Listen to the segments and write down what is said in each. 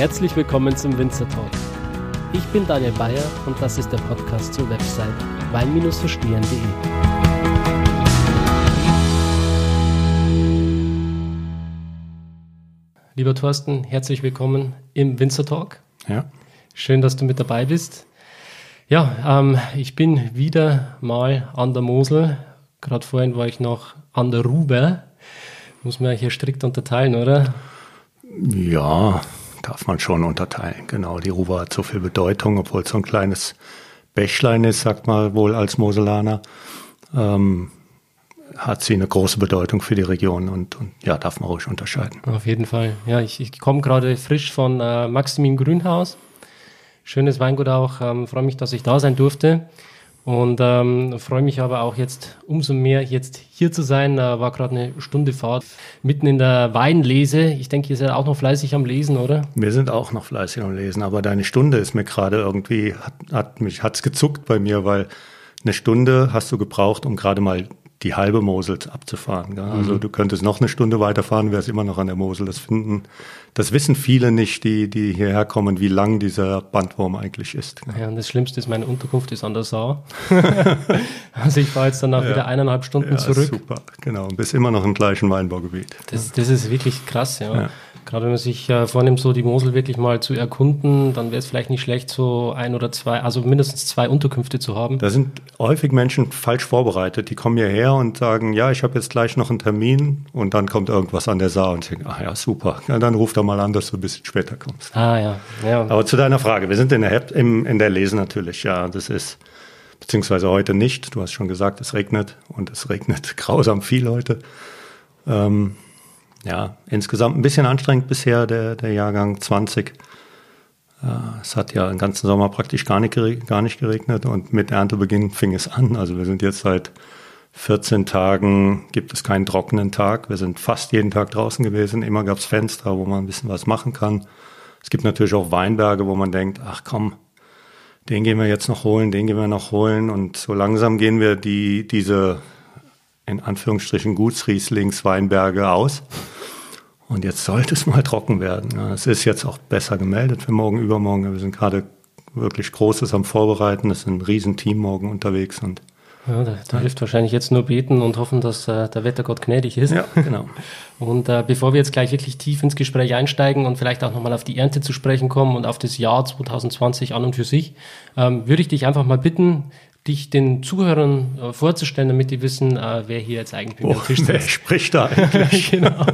Herzlich willkommen zum Winzer Talk. Ich bin Daniel Bayer und das ist der Podcast zur Website wein-verstehen.de. Lieber Thorsten, herzlich willkommen im Winzer Talk. Ja. Schön, dass du mit dabei bist. Ja, ähm, ich bin wieder mal an der Mosel. Gerade vorhin war ich noch an der Ruber. Muss man hier strikt unterteilen, oder? Ja, darf man schon unterteilen. Genau, die Ruber hat so viel Bedeutung, obwohl es so ein kleines Bächlein ist, sagt man wohl als Moselaner. Ähm, hat sie eine große Bedeutung für die Region und, und, ja, darf man ruhig unterscheiden. Auf jeden Fall. Ja, ich, ich komme gerade frisch von äh, Maximin Grünhaus. Schönes Weingut auch. Ähm, freue mich, dass ich da sein durfte. Und ähm, freue mich aber auch jetzt umso mehr, jetzt hier zu sein. Äh, war gerade eine Stunde Fahrt mitten in der Weinlese. Ich denke, ihr seid auch noch fleißig am Lesen, oder? Wir sind auch noch fleißig am Lesen, aber deine Stunde ist mir gerade irgendwie, hat, hat mich, hat's gezuckt bei mir, weil eine Stunde hast du gebraucht, um gerade mal die halbe Mosel abzufahren. Gell? Also mhm. du könntest noch eine Stunde weiterfahren, wärst immer noch an der Mosel. Das finden, das wissen viele nicht, die, die hierher kommen, wie lang dieser Bandwurm eigentlich ist. Gell? Ja, und das Schlimmste ist, meine Unterkunft ist an der Saar. also ich fahre jetzt danach ja. wieder eineinhalb Stunden ja, zurück. Super, genau. Und bist immer noch im gleichen Weinbaugebiet. Das, das ist wirklich krass, ja. ja. Gerade wenn man sich äh, vornimmt, so die Mosel wirklich mal zu erkunden, dann wäre es vielleicht nicht schlecht, so ein oder zwei, also mindestens zwei Unterkünfte zu haben. Da sind häufig Menschen falsch vorbereitet. Die kommen hierher und sagen, ja, ich habe jetzt gleich noch einen Termin und dann kommt irgendwas an der Saar und denken, ach ja, super. Ja, dann ruf doch mal an, dass du ein bisschen später kommst. Ah ja. ja. Aber zu deiner Frage, wir sind in der, im, in der Lese natürlich, ja, das ist beziehungsweise heute nicht. Du hast schon gesagt, es regnet und es regnet grausam viel heute. Ähm, ja, insgesamt ein bisschen anstrengend bisher, der, der Jahrgang 20. Äh, es hat ja den ganzen Sommer praktisch gar nicht, gar nicht geregnet und mit Erntebeginn fing es an. Also wir sind jetzt seit 14 Tagen, gibt es keinen trockenen Tag. Wir sind fast jeden Tag draußen gewesen. Immer gab es Fenster, wo man ein bisschen was machen kann. Es gibt natürlich auch Weinberge, wo man denkt, ach komm, den gehen wir jetzt noch holen, den gehen wir noch holen. Und so langsam gehen wir die, diese in Anführungsstrichen Gutsrieslingsweinberge aus. Und jetzt sollte es mal trocken werden. es ist jetzt auch besser gemeldet für morgen, übermorgen. Wir sind gerade wirklich Großes am Vorbereiten. Es ist ein Riesenteam morgen unterwegs und ja, da, da hilft wahrscheinlich jetzt nur beten und hoffen, dass äh, der Wettergott gnädig ist. Ja, genau. Und äh, bevor wir jetzt gleich wirklich tief ins Gespräch einsteigen und vielleicht auch nochmal auf die Ernte zu sprechen kommen und auf das Jahr 2020 an und für sich, ähm, würde ich dich einfach mal bitten, dich den Zuhörern äh, vorzustellen, damit die wissen, äh, wer hier jetzt eigentlich oh, am Tisch sitzt. Wer spricht da eigentlich? genau.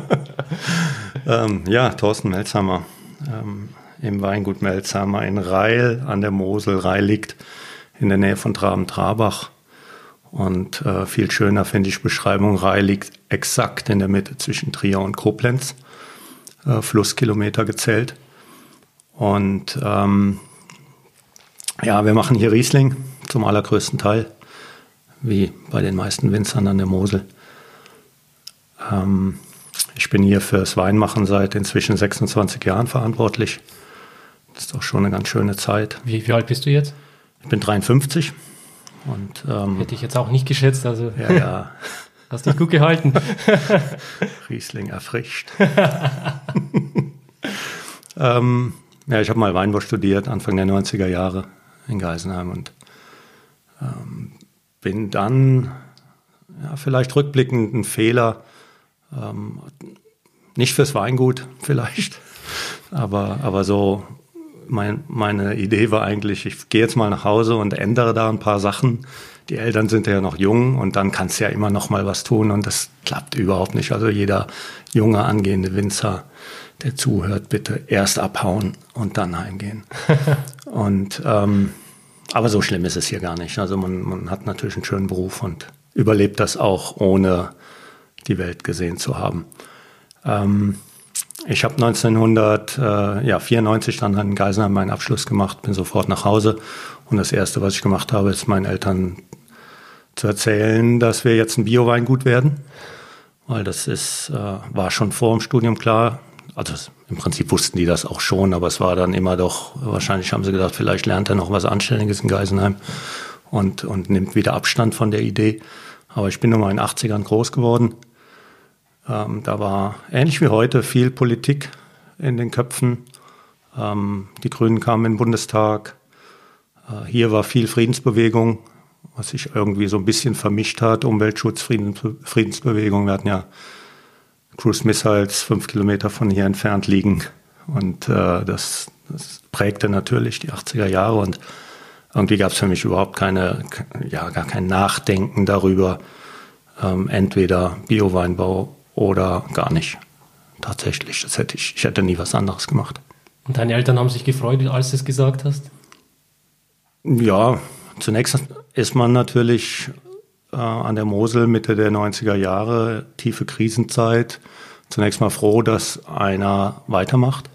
ähm, ja, Thorsten Melzhammer ähm, im Weingut Melzhammer in Reil an der Mosel. Reil liegt in der Nähe von Traben-Trabach. Und äh, viel schöner finde ich Beschreibung, Reil liegt exakt in der Mitte zwischen Trier und Koblenz, äh, Flusskilometer gezählt. Und ähm, ja, wir machen hier Riesling zum allergrößten Teil, wie bei den meisten Winzern an der Mosel. Ähm, ich bin hier fürs Weinmachen seit inzwischen 26 Jahren verantwortlich. Das ist doch schon eine ganz schöne Zeit. Wie, wie alt bist du jetzt? Ich bin 53. Und, ähm, Hätte ich jetzt auch nicht geschätzt. Also ja, ja. Hast dich gut gehalten. Riesling erfrischt. ähm, ja, ich habe mal Weinbau studiert, Anfang der 90er Jahre in Geisenheim und ähm, bin dann ja, vielleicht rückblickend ein Fehler, ähm, nicht fürs Weingut vielleicht, aber, aber so mein, meine Idee war eigentlich, ich gehe jetzt mal nach Hause und ändere da ein paar Sachen. Die Eltern sind ja noch jung und dann kannst du ja immer noch mal was tun und das klappt überhaupt nicht. Also jeder junge angehende Winzer, der zuhört, bitte erst abhauen und dann heimgehen. und ähm, aber so schlimm ist es hier gar nicht. Also man, man hat natürlich einen schönen Beruf und überlebt das auch, ohne die Welt gesehen zu haben. Ähm, ich habe 1994 dann in Geisenheim meinen Abschluss gemacht, bin sofort nach Hause und das Erste, was ich gemacht habe, ist meinen Eltern zu erzählen, dass wir jetzt ein Bio-Weingut werden, weil das ist, äh, war schon vor dem Studium klar. Also im Prinzip wussten die das auch schon, aber es war dann immer doch, wahrscheinlich haben sie gedacht, vielleicht lernt er noch was Anständiges in Geisenheim und, und nimmt wieder Abstand von der Idee. Aber ich bin nun mal in den 80ern groß geworden. Ähm, da war ähnlich wie heute viel Politik in den Köpfen. Ähm, die Grünen kamen in den Bundestag. Äh, hier war viel Friedensbewegung, was sich irgendwie so ein bisschen vermischt hat. Umweltschutz, Friedens, Friedensbewegung. Wir hatten ja Cruise Missiles fünf Kilometer von hier entfernt liegen. Und äh, das, das prägte natürlich die 80er Jahre. Und irgendwie gab es für mich überhaupt keine, ja, gar kein Nachdenken darüber, ähm, entweder Bioweinbau oder gar nicht. Tatsächlich, das hätte ich, ich hätte nie was anderes gemacht. Und deine Eltern haben sich gefreut, als du es gesagt hast? Ja, zunächst ist man natürlich äh, an der Mosel Mitte der 90er Jahre, tiefe Krisenzeit, zunächst mal froh, dass einer weitermacht.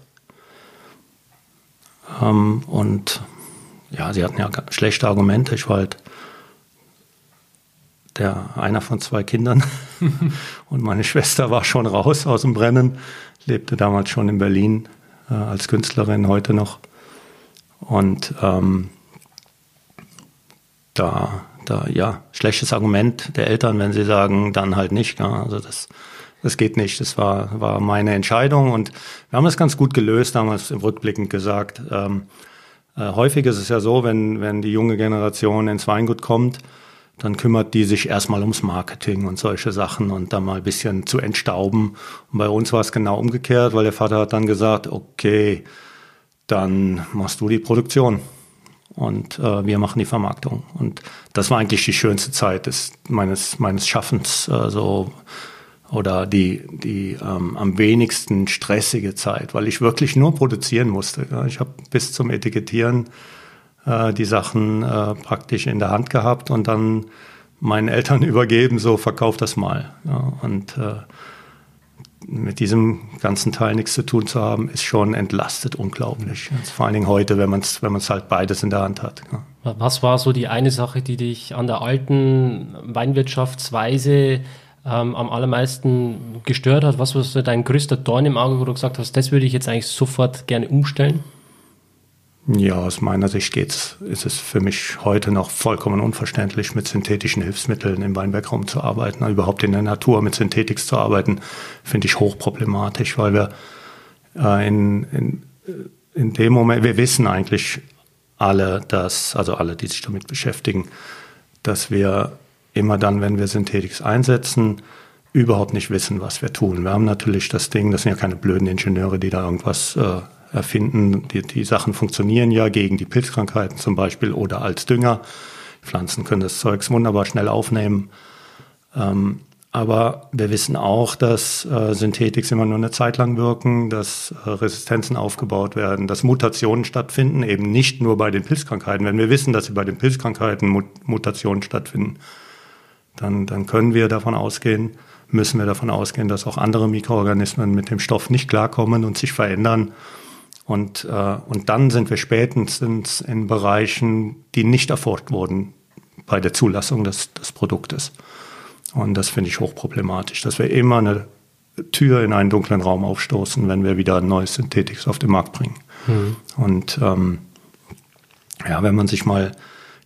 Ähm, und ja, sie hatten ja schlechte Argumente. Ich war halt der einer von zwei Kindern und meine Schwester war schon raus aus dem Brennen, lebte damals schon in Berlin äh, als Künstlerin, heute noch. Und ähm, da, da, ja, schlechtes Argument der Eltern, wenn sie sagen, dann halt nicht. Ja, also das, das geht nicht. Das war, war meine Entscheidung und wir haben es ganz gut gelöst, damals im Rückblickend gesagt. Ähm, äh, häufig ist es ja so, wenn, wenn die junge Generation ins Weingut kommt, dann kümmert die sich erstmal ums Marketing und solche Sachen und dann mal ein bisschen zu entstauben. Und bei uns war es genau umgekehrt, weil der Vater hat dann gesagt, okay, dann machst du die Produktion und äh, wir machen die Vermarktung. Und das war eigentlich die schönste Zeit des, meines, meines Schaffens, äh, so oder die, die ähm, am wenigsten stressige Zeit, weil ich wirklich nur produzieren musste. Ja. Ich habe bis zum Etikettieren äh, die Sachen äh, praktisch in der Hand gehabt und dann meinen Eltern übergeben, so verkauf das mal. Ja. Und äh, mit diesem ganzen Teil nichts zu tun zu haben, ist schon entlastet unglaublich. Vor allen Dingen heute, wenn man es wenn halt beides in der Hand hat. Ja. Was war so die eine Sache, die dich an der alten Weinwirtschaftsweise ähm, am allermeisten gestört hat? Was war so dein größter Dorn im Auge, wo du gesagt hast, das würde ich jetzt eigentlich sofort gerne umstellen? Ja, aus meiner Sicht geht's, ist es für mich heute noch vollkommen unverständlich, mit synthetischen Hilfsmitteln im Weinbergraum zu arbeiten. Überhaupt in der Natur mit Synthetik zu arbeiten, finde ich hochproblematisch, weil wir äh, in, in, in dem Moment, wir wissen eigentlich alle, dass, also alle, die sich damit beschäftigen, dass wir immer dann, wenn wir Synthetik einsetzen, überhaupt nicht wissen, was wir tun. Wir haben natürlich das Ding, das sind ja keine blöden Ingenieure, die da irgendwas äh, erfinden. Die, die Sachen funktionieren ja gegen die Pilzkrankheiten zum Beispiel oder als Dünger. Pflanzen können das Zeugs wunderbar schnell aufnehmen. Ähm, aber wir wissen auch, dass äh, Synthetics immer nur eine Zeit lang wirken, dass äh, Resistenzen aufgebaut werden, dass Mutationen stattfinden, eben nicht nur bei den Pilzkrankheiten. Wenn wir wissen, dass sie bei den Pilzkrankheiten Mut Mutationen stattfinden, dann, dann können wir davon ausgehen, müssen wir davon ausgehen, dass auch andere Mikroorganismen mit dem Stoff nicht klarkommen und sich verändern und, äh, und dann sind wir spätestens in Bereichen, die nicht erforscht wurden bei der Zulassung des, des Produktes. Und das finde ich hochproblematisch, dass wir immer eine Tür in einen dunklen Raum aufstoßen, wenn wir wieder ein neues Synthetics auf den Markt bringen. Mhm. Und ähm, ja, wenn man sich mal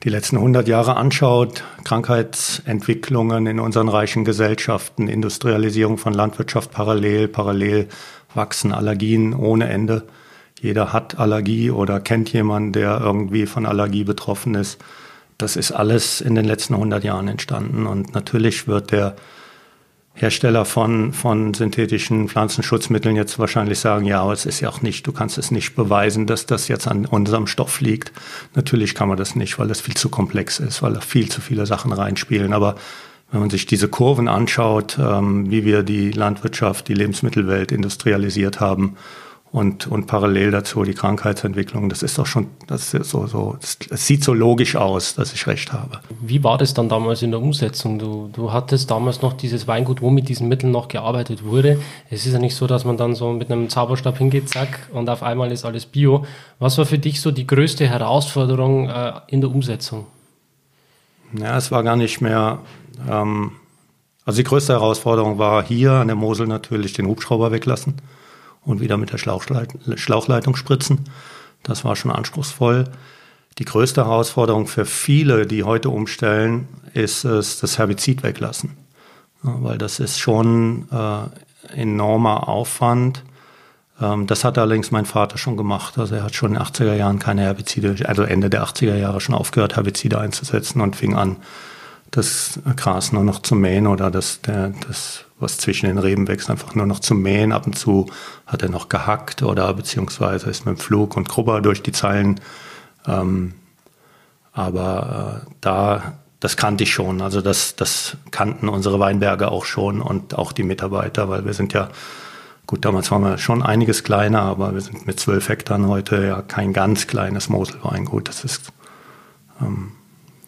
die letzten 100 Jahre anschaut, Krankheitsentwicklungen in unseren reichen Gesellschaften, Industrialisierung von Landwirtschaft parallel, parallel wachsen Allergien ohne Ende. Jeder hat Allergie oder kennt jemanden, der irgendwie von Allergie betroffen ist. Das ist alles in den letzten 100 Jahren entstanden. Und natürlich wird der Hersteller von, von synthetischen Pflanzenschutzmitteln jetzt wahrscheinlich sagen, ja, aber es ist ja auch nicht, du kannst es nicht beweisen, dass das jetzt an unserem Stoff liegt. Natürlich kann man das nicht, weil das viel zu komplex ist, weil da viel zu viele Sachen reinspielen. Aber wenn man sich diese Kurven anschaut, ähm, wie wir die Landwirtschaft, die Lebensmittelwelt industrialisiert haben und, und parallel dazu die Krankheitsentwicklung. Das ist doch schon, das so, so, es sieht so logisch aus, dass ich recht habe. Wie war das dann damals in der Umsetzung? Du, du hattest damals noch dieses Weingut, wo mit diesen Mitteln noch gearbeitet wurde. Es ist ja nicht so, dass man dann so mit einem Zauberstab hingeht, zack, und auf einmal ist alles Bio. Was war für dich so die größte Herausforderung äh, in der Umsetzung? Ja, es war gar nicht mehr, ähm, also die größte Herausforderung war hier an der Mosel natürlich den Hubschrauber weglassen und wieder mit der Schlauchleit Schlauchleitung spritzen. Das war schon anspruchsvoll. Die größte Herausforderung für viele, die heute umstellen, ist es, das Herbizid weglassen. Weil das ist schon äh, enormer Aufwand. Ähm, das hat allerdings mein Vater schon gemacht. Also er hat schon in den 80er Jahren keine Herbizide, also Ende der 80er Jahre schon aufgehört, Herbizide einzusetzen und fing an, das Gras nur noch zu mähen oder das, der, das was zwischen den Reben wächst, einfach nur noch zu mähen. Ab und zu hat er noch gehackt oder beziehungsweise ist mit dem Flug und Grubber durch die Zeilen. Ähm, aber äh, da, das kannte ich schon. Also das, das kannten unsere Weinberge auch schon und auch die Mitarbeiter, weil wir sind ja, gut, damals waren wir schon einiges kleiner, aber wir sind mit zwölf Hektar heute ja kein ganz kleines Moselweingut. Das ist, ähm,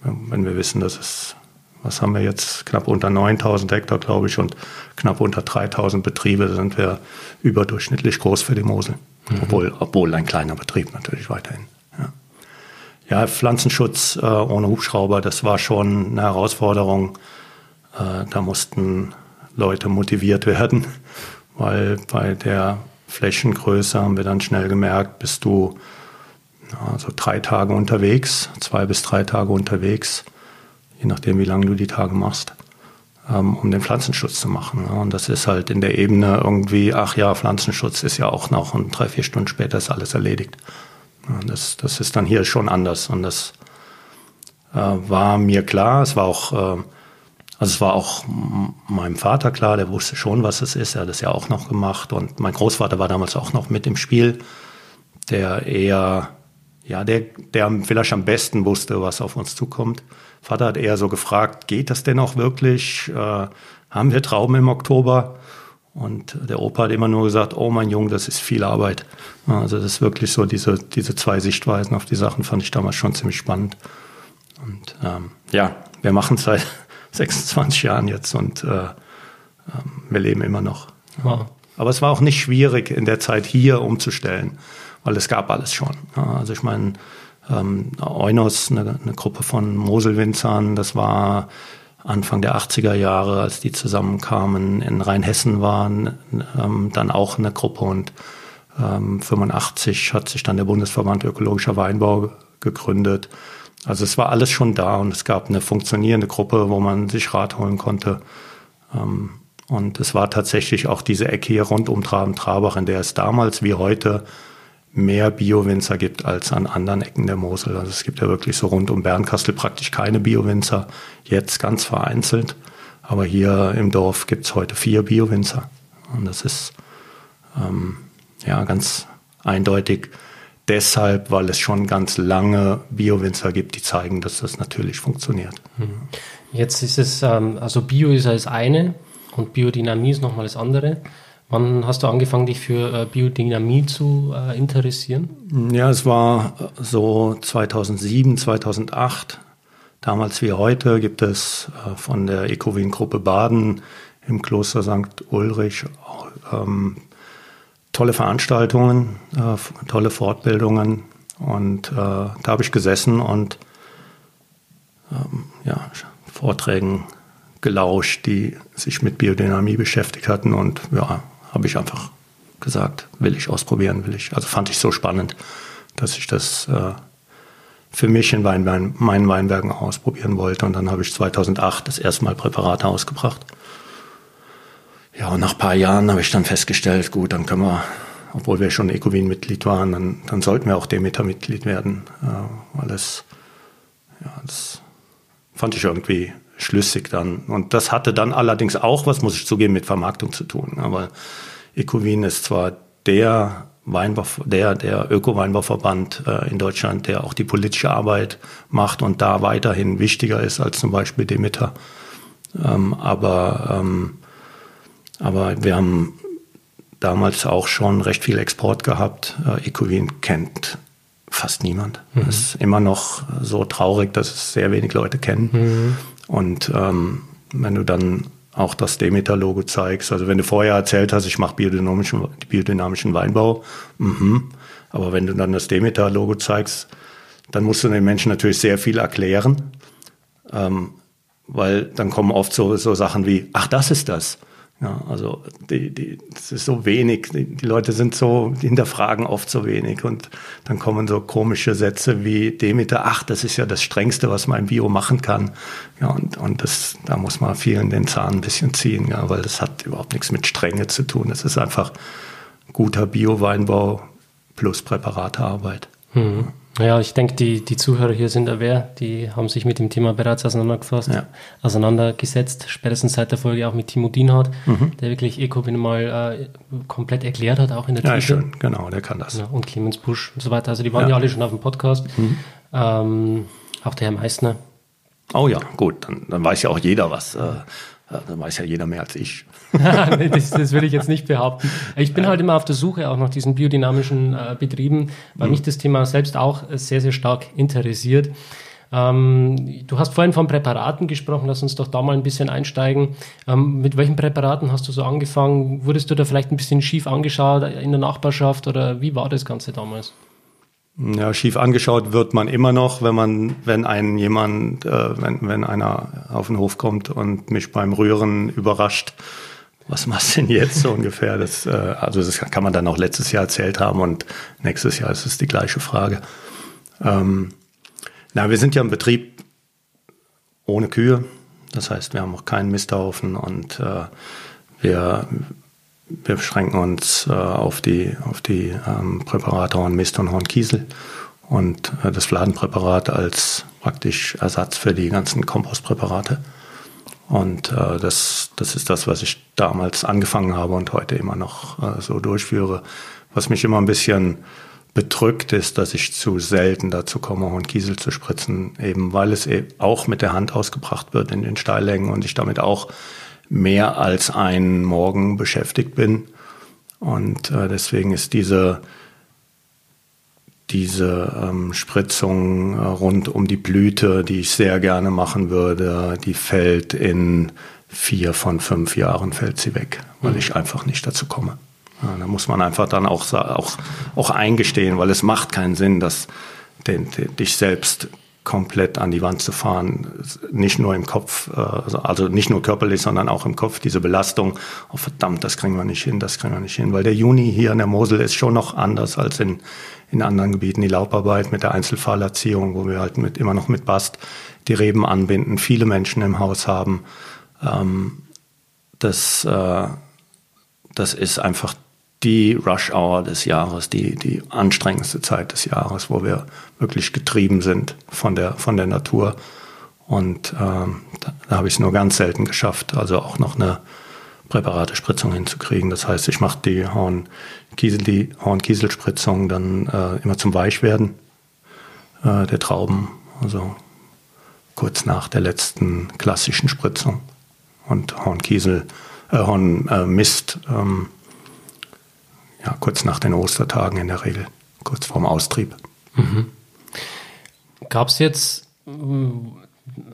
wenn wir wissen, dass es was haben wir jetzt, knapp unter 9000 Hektar, glaube ich, und knapp unter 3000 Betriebe sind wir überdurchschnittlich groß für die Mosel. Mhm. Obwohl, obwohl ein kleiner Betrieb natürlich weiterhin. Ja, ja Pflanzenschutz äh, ohne Hubschrauber, das war schon eine Herausforderung. Äh, da mussten Leute motiviert werden, weil bei der Flächengröße haben wir dann schnell gemerkt, bist du also drei Tage unterwegs, zwei bis drei Tage unterwegs je nachdem, wie lange du die Tage machst, ähm, um den Pflanzenschutz zu machen. Und das ist halt in der Ebene irgendwie, ach ja, Pflanzenschutz ist ja auch noch und drei, vier Stunden später ist alles erledigt. Das, das ist dann hier schon anders und das äh, war mir klar. Es war auch, äh, also es war auch meinem Vater klar, der wusste schon, was es ist. Er hat es ja auch noch gemacht und mein Großvater war damals auch noch mit im Spiel, der eher, ja, der, der vielleicht am besten wusste, was auf uns zukommt. Vater hat eher so gefragt, geht das denn auch wirklich? Äh, haben wir Trauben im Oktober? Und der Opa hat immer nur gesagt, oh mein Junge, das ist viel Arbeit. Also das ist wirklich so, diese, diese zwei Sichtweisen auf die Sachen fand ich damals schon ziemlich spannend. Und ähm, ja, wir machen es seit 26 Jahren jetzt und äh, ähm, wir leben immer noch. Wow. Aber es war auch nicht schwierig in der Zeit hier umzustellen, weil es gab alles schon. Also ich meine, ähm, Eunos, eine, eine Gruppe von Moselwinzern, das war Anfang der 80er Jahre, als die zusammenkamen, in Rheinhessen waren, ähm, dann auch eine Gruppe und ähm, 85 hat sich dann der Bundesverband Ökologischer Weinbau gegründet. Also es war alles schon da und es gab eine funktionierende Gruppe, wo man sich Rat holen konnte. Ähm, und es war tatsächlich auch diese Ecke hier rund um Traben-Trabach, in der es damals wie heute mehr Biowinzer gibt als an anderen Ecken der Mosel. Also es gibt ja wirklich so rund um Bernkastel praktisch keine Biowinzer, jetzt ganz vereinzelt. Aber hier im Dorf gibt es heute vier Biowinzer. Und das ist ähm, ja ganz eindeutig deshalb, weil es schon ganz lange Biowinzer gibt, die zeigen, dass das natürlich funktioniert. Hm. Jetzt ist es, ähm, also Bio ist das eine und Biodynamie ist nochmal das andere. Wann hast du angefangen, dich für äh, Biodynamie zu äh, interessieren? Ja, es war äh, so 2007, 2008. Damals wie heute gibt es von der Ecowin-Gruppe Baden im Kloster St. Ulrich ähm, tolle Veranstaltungen, äh, tolle Fortbildungen. Und äh, da habe ich gesessen und ähm, ja, Vorträgen gelauscht, die sich mit Biodynamie beschäftigt hatten und ja, habe ich einfach gesagt, will ich ausprobieren, will ich. Also fand ich so spannend, dass ich das äh, für mich in Wein, Wein, meinen Weinbergen ausprobieren wollte. Und dann habe ich 2008 das erste Mal Präparate ausgebracht. Ja, und nach ein paar Jahren habe ich dann festgestellt, gut, dann können wir, obwohl wir schon Ecowin-Mitglied waren, dann, dann sollten wir auch Demeter-Mitglied werden. Äh, weil es, ja, das fand ich irgendwie schlüssig dann. Und das hatte dann allerdings auch, was muss ich zugeben, mit Vermarktung zu tun. Aber Ecowin ist zwar der Weinbau, der, der Öko-Weinbauverband äh, in Deutschland, der auch die politische Arbeit macht und da weiterhin wichtiger ist als zum Beispiel Demeter. Ähm, aber, ähm, aber wir haben damals auch schon recht viel Export gehabt. Äh, Ecowin kennt fast niemand. Mhm. Das ist immer noch so traurig, dass es sehr wenig Leute kennen. Mhm. Und ähm, wenn du dann auch das Demeter-Logo zeigst, also wenn du vorher erzählt hast, ich mache biodynamischen, biodynamischen Weinbau, mhm. aber wenn du dann das Demeter-Logo zeigst, dann musst du den Menschen natürlich sehr viel erklären, ähm, weil dann kommen oft so, so Sachen wie, ach, das ist das. Ja, also die, die, das ist so wenig. Die, die, Leute sind so, die hinterfragen oft so wenig und dann kommen so komische Sätze wie Demeter, ach, das ist ja das Strengste, was man im Bio machen kann. Ja, und, und das, da muss man vielen den Zahn ein bisschen ziehen, ja, weil das hat überhaupt nichts mit Strenge zu tun. Das ist einfach guter Bio-Weinbau plus Präparatearbeit. Mhm. Ja, ich denke, die, die Zuhörer hier sind aware, die haben sich mit dem Thema bereits auseinandergefasst, ja. auseinandergesetzt, spätestens seit der Folge auch mit Timo Dienhardt, mhm. der wirklich Ecobin mal äh, komplett erklärt hat, auch in der Ja, schön, genau, der kann das. Ja, und Clemens Busch und so weiter. Also die waren ja, ja alle schon auf dem Podcast. Mhm. Ähm, auch der Herr Meissner. Oh ja, gut, dann, dann weiß ja auch jeder was. Äh, dann weiß ja jeder mehr als ich. nee, das, das, will ich jetzt nicht behaupten. Ich bin halt immer auf der Suche auch nach diesen biodynamischen äh, Betrieben, weil mhm. mich das Thema selbst auch sehr, sehr stark interessiert. Ähm, du hast vorhin von Präparaten gesprochen, lass uns doch da mal ein bisschen einsteigen. Ähm, mit welchen Präparaten hast du so angefangen? Wurdest du da vielleicht ein bisschen schief angeschaut in der Nachbarschaft oder wie war das Ganze damals? Ja, schief angeschaut wird man immer noch, wenn man, wenn einen jemand, äh, wenn, wenn einer auf den Hof kommt und mich beim Rühren überrascht. Was machst du denn jetzt so ungefähr? Das, äh, also das kann man dann auch letztes Jahr erzählt haben und nächstes Jahr ist es die gleiche Frage. Ähm, na, wir sind ja ein Betrieb ohne Kühe. Das heißt, wir haben auch keinen Misthaufen und äh, wir wir beschränken uns äh, auf die, auf die ähm, Präparate Hornmist und Hornkiesel und äh, das Fladenpräparat als praktisch Ersatz für die ganzen Kompostpräparate. Und äh, das, das ist das, was ich damals angefangen habe und heute immer noch äh, so durchführe. Was mich immer ein bisschen bedrückt ist, dass ich zu selten dazu komme, Hornkiesel zu spritzen, eben weil es eben auch mit der Hand ausgebracht wird in den Steillängen und ich damit auch mehr als einen Morgen beschäftigt bin. Und äh, deswegen ist diese, diese ähm, Spritzung äh, rund um die Blüte, die ich sehr gerne machen würde, die fällt in vier von fünf Jahren fällt sie weg, weil mhm. ich einfach nicht dazu komme. Ja, da muss man einfach dann auch, auch, auch eingestehen, weil es macht keinen Sinn, dass den, den, dich selbst komplett an die Wand zu fahren, nicht nur im Kopf, äh, also, also nicht nur körperlich, sondern auch im Kopf, diese Belastung, oh verdammt, das kriegen wir nicht hin, das kriegen wir nicht hin, weil der Juni hier in der Mosel ist schon noch anders als in, in anderen Gebieten, die Laubarbeit mit der Einzelfallerziehung, wo wir halt mit, immer noch mit Bast die Reben anbinden, viele Menschen im Haus haben, ähm, das, äh, das ist einfach die Rush Hour des Jahres, die, die anstrengendste Zeit des Jahres, wo wir wirklich getrieben sind von der, von der Natur. Und ähm, da, da habe ich es nur ganz selten geschafft, also auch noch eine Präparatespritzung hinzukriegen. Das heißt, ich mache die Hornkiesel, die Hornkieselspritzung dann äh, immer zum Weichwerden äh, der Trauben, also kurz nach der letzten klassischen Spritzung. Und Hornkiesel, äh, Hornmist äh, ähm, ja, kurz nach den Ostertagen in der Regel, kurz vorm Austrieb. Mhm. Gab es jetzt mm,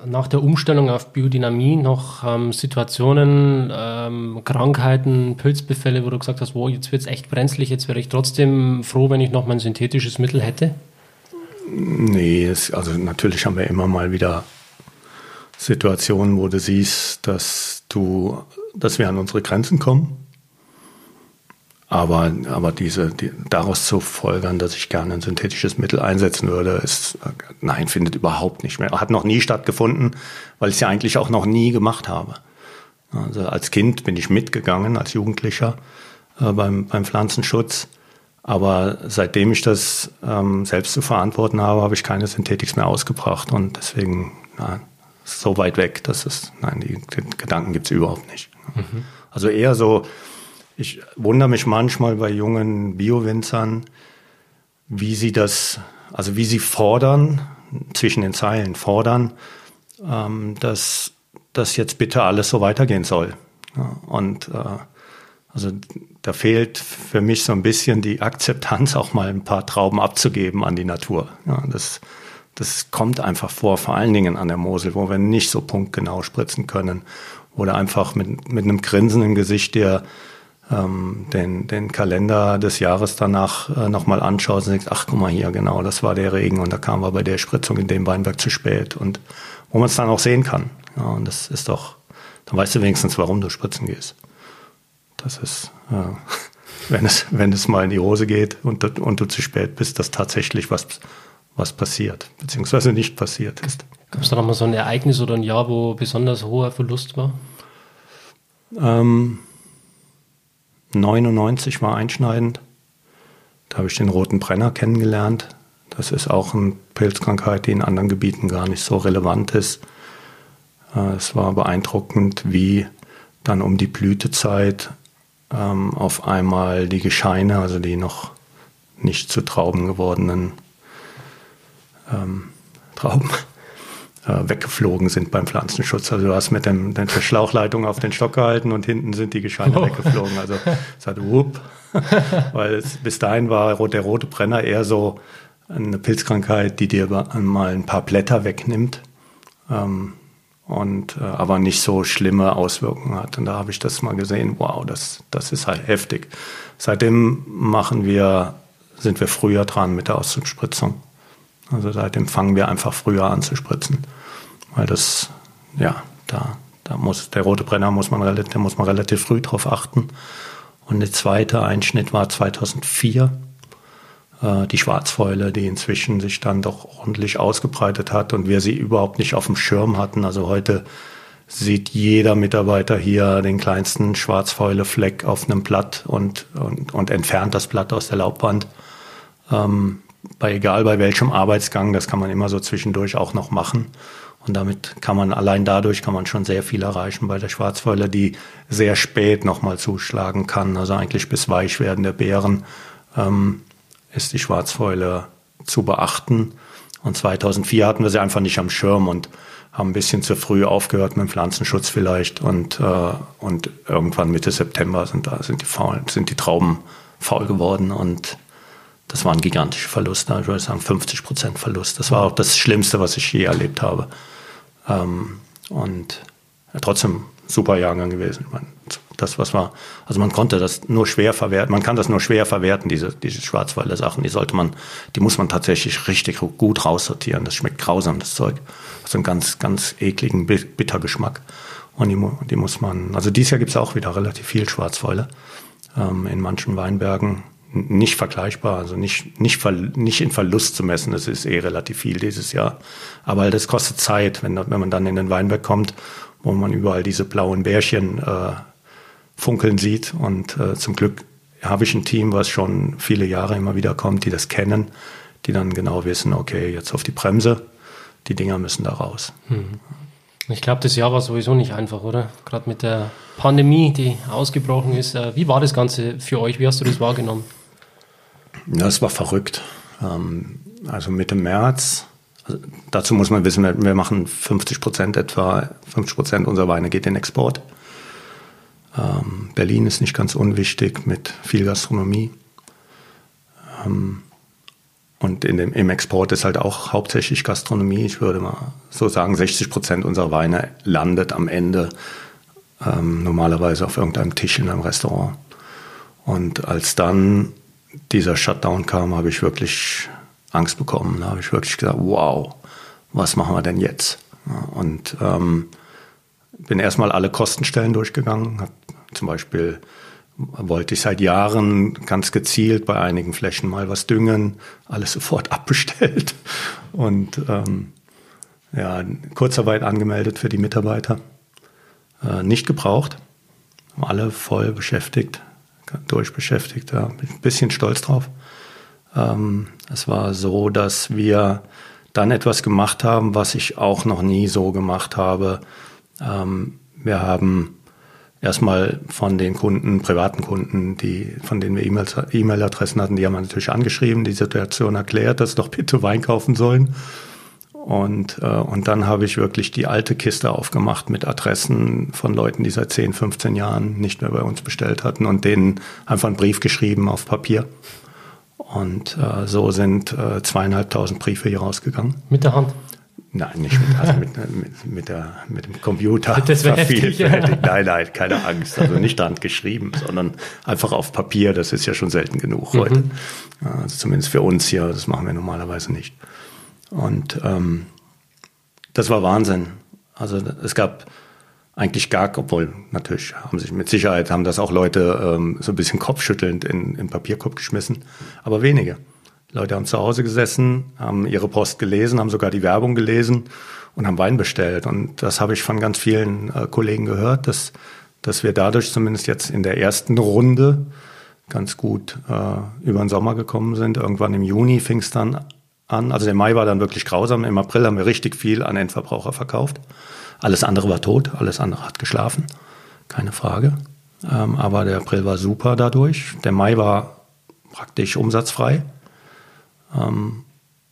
nach der Umstellung auf Biodynamie noch ähm, Situationen, ähm, Krankheiten, Pilzbefälle, wo du gesagt hast, wow, jetzt wird es echt brenzlig, jetzt wäre ich trotzdem froh, wenn ich noch mein synthetisches Mittel hätte? Nee, es, also natürlich haben wir immer mal wieder Situationen, wo du siehst, dass du, dass wir an unsere Grenzen kommen. Aber, aber diese, die, daraus zu folgern, dass ich gerne ein synthetisches Mittel einsetzen würde, ist, nein, findet überhaupt nicht mehr. Hat noch nie stattgefunden, weil ich es ja eigentlich auch noch nie gemacht habe. Also als Kind bin ich mitgegangen, als Jugendlicher äh, beim, beim Pflanzenschutz. Aber seitdem ich das ähm, selbst zu verantworten habe, habe ich keine Synthetics mehr ausgebracht. Und deswegen, na, so weit weg, dass es, nein, die, die Gedanken gibt es überhaupt nicht. Mhm. Also eher so, ich wundere mich manchmal bei jungen Bio-Winzern, wie sie das, also wie sie fordern, zwischen den Zeilen fordern, ähm, dass das jetzt bitte alles so weitergehen soll. Ja, und äh, also da fehlt für mich so ein bisschen die Akzeptanz, auch mal ein paar Trauben abzugeben an die Natur. Ja, das, das kommt einfach vor, vor allen Dingen an der Mosel, wo wir nicht so punktgenau spritzen können. Oder einfach mit, mit einem Grinsen im Gesicht, der ähm, den, den Kalender des Jahres danach äh, nochmal anschaust und denkst, ach guck mal hier, genau, das war der Regen und da kamen wir bei der Spritzung in dem Weinberg zu spät und wo man es dann auch sehen kann. Ja, und das ist doch, dann weißt du wenigstens, warum du spritzen gehst. Das ist, äh, wenn, es, wenn es mal in die Hose geht und, und du zu spät bist, dass tatsächlich was, was passiert, beziehungsweise nicht passiert ist. Gab es da noch mal so ein Ereignis oder ein Jahr, wo besonders hoher Verlust war? Ähm, 99 war einschneidend. Da habe ich den roten Brenner kennengelernt. Das ist auch eine Pilzkrankheit, die in anderen Gebieten gar nicht so relevant ist. Äh, es war beeindruckend, wie dann um die Blütezeit ähm, auf einmal die Gescheine, also die noch nicht zu Trauben gewordenen ähm, Trauben, weggeflogen sind beim Pflanzenschutz. Also du hast mit, dem, der Schlauchleitung auf den Stock gehalten und hinten sind die Gescheine oh. weggeflogen. Also es hat whoop, weil es, bis dahin war der rote Brenner eher so eine Pilzkrankheit, die dir mal ein paar Blätter wegnimmt. Ähm, und äh, aber nicht so schlimme Auswirkungen hat. Und da habe ich das mal gesehen, wow, das, das ist halt heftig. Seitdem machen wir, sind wir früher dran mit der Auszuspritzung. Also seitdem fangen wir einfach früher an zu spritzen. Weil das, ja, da, da muss, der rote Brenner muss man relativ, muss man relativ früh drauf achten. Und der zweite Einschnitt war 2004 äh, die Schwarzfäule, die inzwischen sich dann doch ordentlich ausgebreitet hat und wir sie überhaupt nicht auf dem Schirm hatten. Also heute sieht jeder Mitarbeiter hier den kleinsten Schwarzfäule-Fleck auf einem Blatt und, und, und entfernt das Blatt aus der Laubwand. Ähm, bei egal bei welchem Arbeitsgang, das kann man immer so zwischendurch auch noch machen. Und damit kann man, allein dadurch kann man schon sehr viel erreichen bei der Schwarzfäule, die sehr spät nochmal zuschlagen kann, also eigentlich bis Weichwerden der Beeren. Ähm, ist die Schwarzfäule zu beachten. Und 2004 hatten wir sie einfach nicht am Schirm und haben ein bisschen zu früh aufgehört mit dem Pflanzenschutz vielleicht. Und, äh, und irgendwann Mitte September sind, da, sind, die faul, sind die Trauben faul geworden. Und das war ein gigantischer Verlust. Ich würde sagen 50 Prozent Verlust. Das war auch das Schlimmste, was ich je erlebt habe. Ähm, und ja, trotzdem super Jahrgang gewesen. Meine, das, was war, also man konnte das nur schwer verwerten, man kann das nur schwer verwerten, diese, diese Schwarzwälder Sachen, die sollte man, die muss man tatsächlich richtig gut raussortieren. Das schmeckt grausam, das Zeug. So einen ganz, ganz ekligen Bittergeschmack. Und die, die muss man, also dieses Jahr gibt es auch wieder relativ viel Schwarzfäule. Ähm, in manchen Weinbergen nicht vergleichbar, also nicht, nicht, nicht in Verlust zu messen. Das ist eh relativ viel dieses Jahr. Aber das kostet Zeit, wenn, wenn man dann in den Weinberg kommt, wo man überall diese blauen Bärchen äh, funkeln sieht. Und äh, zum Glück habe ich ein Team, was schon viele Jahre immer wieder kommt, die das kennen, die dann genau wissen, okay, jetzt auf die Bremse, die Dinger müssen da raus. Hm. Ich glaube, das Jahr war sowieso nicht einfach, oder? Gerade mit der Pandemie, die ausgebrochen ist. Äh, wie war das Ganze für euch? Wie hast du das wahrgenommen? Ja, es war verrückt. Ähm, also Mitte März, also dazu muss man wissen, wir machen 50 Prozent etwa, 50 Prozent unserer Weine geht in Export. Ähm, Berlin ist nicht ganz unwichtig mit viel Gastronomie. Ähm, und in dem, im Export ist halt auch hauptsächlich Gastronomie. Ich würde mal so sagen, 60 Prozent unserer Weine landet am Ende normalerweise auf irgendeinem Tisch in einem Restaurant. Und als dann dieser Shutdown kam, habe ich wirklich Angst bekommen. Da habe ich wirklich gesagt, wow, was machen wir denn jetzt? Und ähm, bin erstmal alle Kostenstellen durchgegangen, habe zum Beispiel wollte ich seit Jahren ganz gezielt bei einigen Flächen mal was düngen, alles sofort abbestellt und ähm, ja, Kurzarbeit angemeldet für die Mitarbeiter. Äh, nicht gebraucht, alle voll beschäftigt, durchbeschäftigt, ja, bin ein bisschen stolz drauf. Ähm, es war so, dass wir dann etwas gemacht haben, was ich auch noch nie so gemacht habe. Ähm, wir haben erstmal von den Kunden, privaten Kunden, die, von denen wir E-Mail-Adressen hatten, die haben wir natürlich angeschrieben, die Situation erklärt, dass sie doch bitte Wein kaufen sollen. Und, äh, und dann habe ich wirklich die alte Kiste aufgemacht mit Adressen von Leuten, die seit 10, 15 Jahren nicht mehr bei uns bestellt hatten und denen einfach einen Brief geschrieben auf Papier. Und äh, so sind äh, zweieinhalbtausend Briefe hier rausgegangen. Mit der Hand? Nein, nicht mit, also mit, mit, mit, der, mit dem Computer. Das ja. Nein, nein, keine Angst. Also nicht Hand geschrieben, sondern einfach auf Papier. Das ist ja schon selten genug mhm. heute. Also zumindest für uns hier. Das machen wir normalerweise nicht. Und ähm, das war Wahnsinn. Also es gab eigentlich gar, obwohl natürlich haben sich mit Sicherheit haben das auch Leute ähm, so ein bisschen kopfschüttelnd in, in Papierkorb geschmissen, aber wenige. Leute haben zu Hause gesessen, haben ihre Post gelesen, haben sogar die Werbung gelesen und haben Wein bestellt. Und das habe ich von ganz vielen äh, Kollegen gehört, dass dass wir dadurch zumindest jetzt in der ersten Runde ganz gut äh, über den Sommer gekommen sind. Irgendwann im Juni fing es dann an. Also der Mai war dann wirklich grausam. Im April haben wir richtig viel an Endverbraucher verkauft. Alles andere war tot, alles andere hat geschlafen, keine Frage. Ähm, aber der April war super dadurch. Der Mai war praktisch umsatzfrei. Ähm,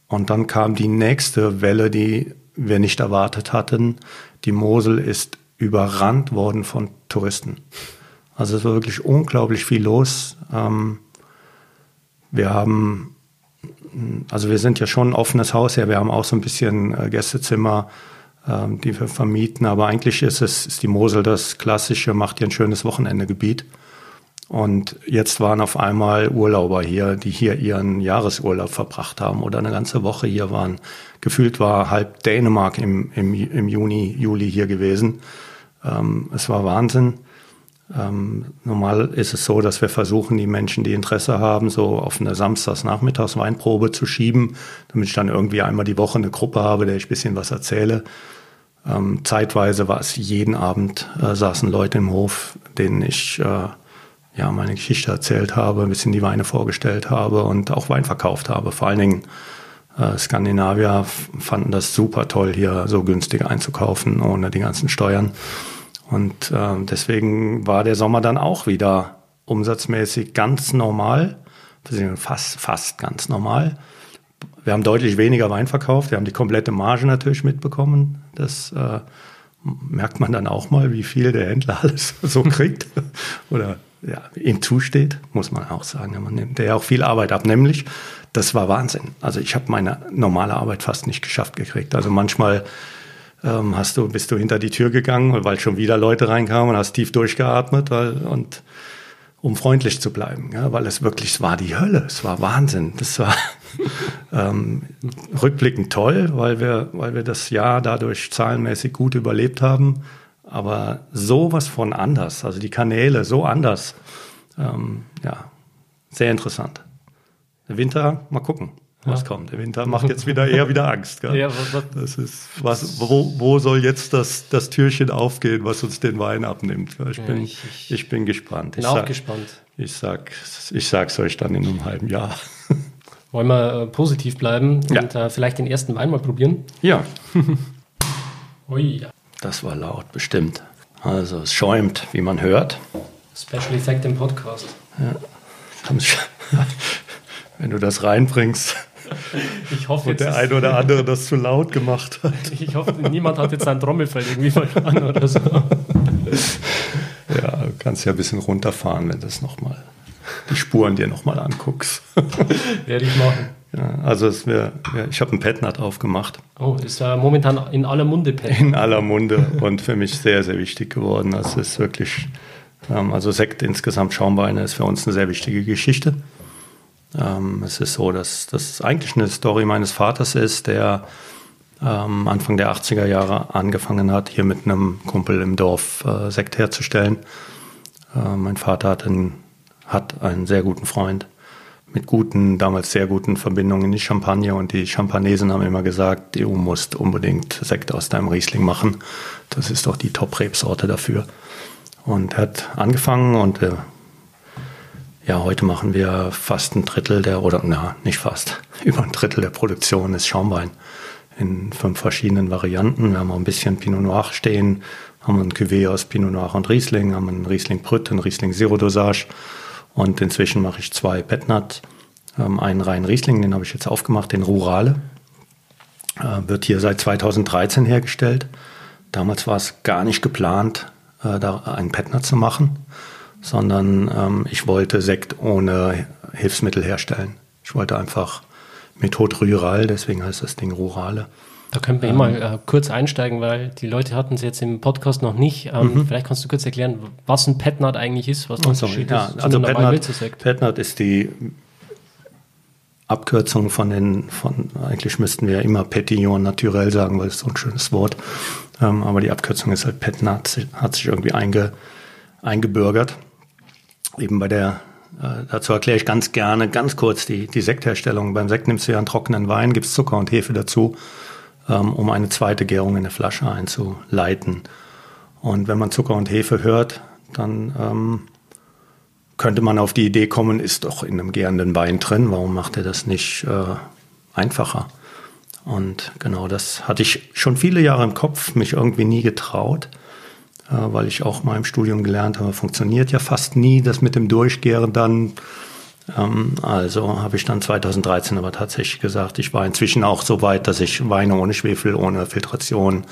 und dann kam die nächste Welle, die wir nicht erwartet hatten. Die Mosel ist überrannt worden von Touristen. Also es war wirklich unglaublich viel los. Ähm, wir haben, also wir sind ja schon ein offenes Haus ja, wir haben auch so ein bisschen äh, Gästezimmer, ähm, die wir vermieten, aber eigentlich ist es, ist die Mosel das klassische, macht ihr ein schönes Wochenendegebiet. Und jetzt waren auf einmal Urlauber hier, die hier ihren Jahresurlaub verbracht haben oder eine ganze Woche hier waren. Gefühlt war halb Dänemark im, im, im Juni, Juli hier gewesen. Ähm, es war Wahnsinn. Ähm, normal ist es so, dass wir versuchen, die Menschen, die Interesse haben, so auf eine Samstagsnachmittagsweinprobe zu schieben, damit ich dann irgendwie einmal die Woche eine Gruppe habe, der ich ein bisschen was erzähle. Ähm, zeitweise war es jeden Abend, äh, saßen Leute im Hof, denen ich äh, ja meine Geschichte erzählt habe, ein bisschen die Weine vorgestellt habe und auch Wein verkauft habe. Vor allen Dingen äh, Skandinavier fanden das super toll, hier so günstig einzukaufen, ohne die ganzen Steuern. Und äh, deswegen war der Sommer dann auch wieder umsatzmäßig ganz normal, fast, fast ganz normal. Wir haben deutlich weniger Wein verkauft, wir haben die komplette Marge natürlich mitbekommen. Das äh, merkt man dann auch mal, wie viel der Händler alles so kriegt oder ja, ihm zusteht, muss man auch sagen. Man nimmt ja auch viel Arbeit ab, nämlich das war Wahnsinn. Also ich habe meine normale Arbeit fast nicht geschafft gekriegt. Also manchmal ähm, hast du, bist du hinter die Tür gegangen, weil schon wieder Leute reinkamen und hast tief durchgeatmet weil, und um freundlich zu bleiben, ja, weil es wirklich, es war die Hölle, es war Wahnsinn. Das war ähm, rückblickend toll, weil wir, weil wir das Jahr dadurch zahlenmäßig gut überlebt haben. Aber sowas von anders, also die Kanäle so anders. Ähm, ja, sehr interessant. Winter, mal gucken was ja. kommt. Der Winter macht jetzt wieder eher wieder Angst. Gell? Ja, was, was, das ist, was, wo, wo soll jetzt das, das Türchen aufgehen, was uns den Wein abnimmt? Ich, ja, bin, ich, ich, ich, bin gespannt. Bin ich auch sag, gespannt. Ich, sag, ich sag's euch dann in einem halben Jahr. Wollen wir äh, positiv bleiben ja. und äh, vielleicht den ersten Wein mal probieren? Ja. Ui. Das war laut, bestimmt. Also es schäumt, wie man hört. Special Effect im Podcast. Ja. Wenn du das reinbringst. Ich hoffe, und der eine oder andere das zu laut gemacht hat. Ich hoffe, niemand hat jetzt sein Trommelfell irgendwie verloren oder so. Ja, du kannst ja ein bisschen runterfahren, wenn du das nochmal, die Spuren dir nochmal anguckst. Werde ich machen. Ja, also wär, ja, ich habe ein Petnat aufgemacht. Oh, ist ja momentan in aller Munde Petnat. In aller Munde und für mich sehr, sehr wichtig geworden. Das ist wirklich, ähm, also Sekt insgesamt Schaumweine ist für uns eine sehr wichtige Geschichte. Ähm, es ist so, dass das eigentlich eine Story meines Vaters ist, der ähm, Anfang der 80er Jahre angefangen hat, hier mit einem Kumpel im Dorf äh, Sekt herzustellen. Äh, mein Vater hat einen, hat einen sehr guten Freund mit guten, damals sehr guten Verbindungen in die Champagne und die Champanesen haben immer gesagt, du musst unbedingt Sekt aus deinem Riesling machen. Das ist doch die Top-Rebsorte dafür. Und er hat angefangen und äh, ja, heute machen wir fast ein Drittel der, oder na, nicht fast, über ein Drittel der Produktion ist Schaumwein in fünf verschiedenen Varianten. Wir haben auch ein bisschen Pinot Noir stehen, haben ein Cuvée aus Pinot Noir und Riesling, haben einen Riesling Brüt, einen Riesling Zero Dosage und inzwischen mache ich zwei Petnat, ähm, einen reinen Riesling, den habe ich jetzt aufgemacht, den Rurale. Äh, wird hier seit 2013 hergestellt. Damals war es gar nicht geplant, äh, da einen Petnat zu machen sondern ähm, ich wollte Sekt ohne Hilfsmittel herstellen. Ich wollte einfach Methode Rural, deswegen heißt das Ding Rurale. Da können wir ähm, mal äh, kurz einsteigen, weil die Leute hatten es jetzt im Podcast noch nicht. Ähm, mhm. Vielleicht kannst du kurz erklären, was ein Petnat eigentlich ist, was der Unterschied ja, ist. Also Petnat, Petnat ist die Abkürzung von den, von, eigentlich müssten wir ja immer Petillon naturell sagen, weil es so ein schönes Wort. Ähm, aber die Abkürzung ist halt Petnat, hat sich irgendwie einge, eingebürgert eben bei der, äh, dazu erkläre ich ganz gerne, ganz kurz die, die Sektherstellung. Beim Sekt nimmst du ja einen trockenen Wein, gibst Zucker und Hefe dazu, ähm, um eine zweite Gärung in der Flasche einzuleiten. Und wenn man Zucker und Hefe hört, dann ähm, könnte man auf die Idee kommen, ist doch in einem gärenden Wein drin, warum macht er das nicht äh, einfacher? Und genau das hatte ich schon viele Jahre im Kopf, mich irgendwie nie getraut, weil ich auch mal im Studium gelernt habe, funktioniert ja fast nie, das mit dem Durchgären dann. Ähm, also habe ich dann 2013 aber tatsächlich gesagt, ich war inzwischen auch so weit, dass ich Weine ohne Schwefel, ohne Filtration,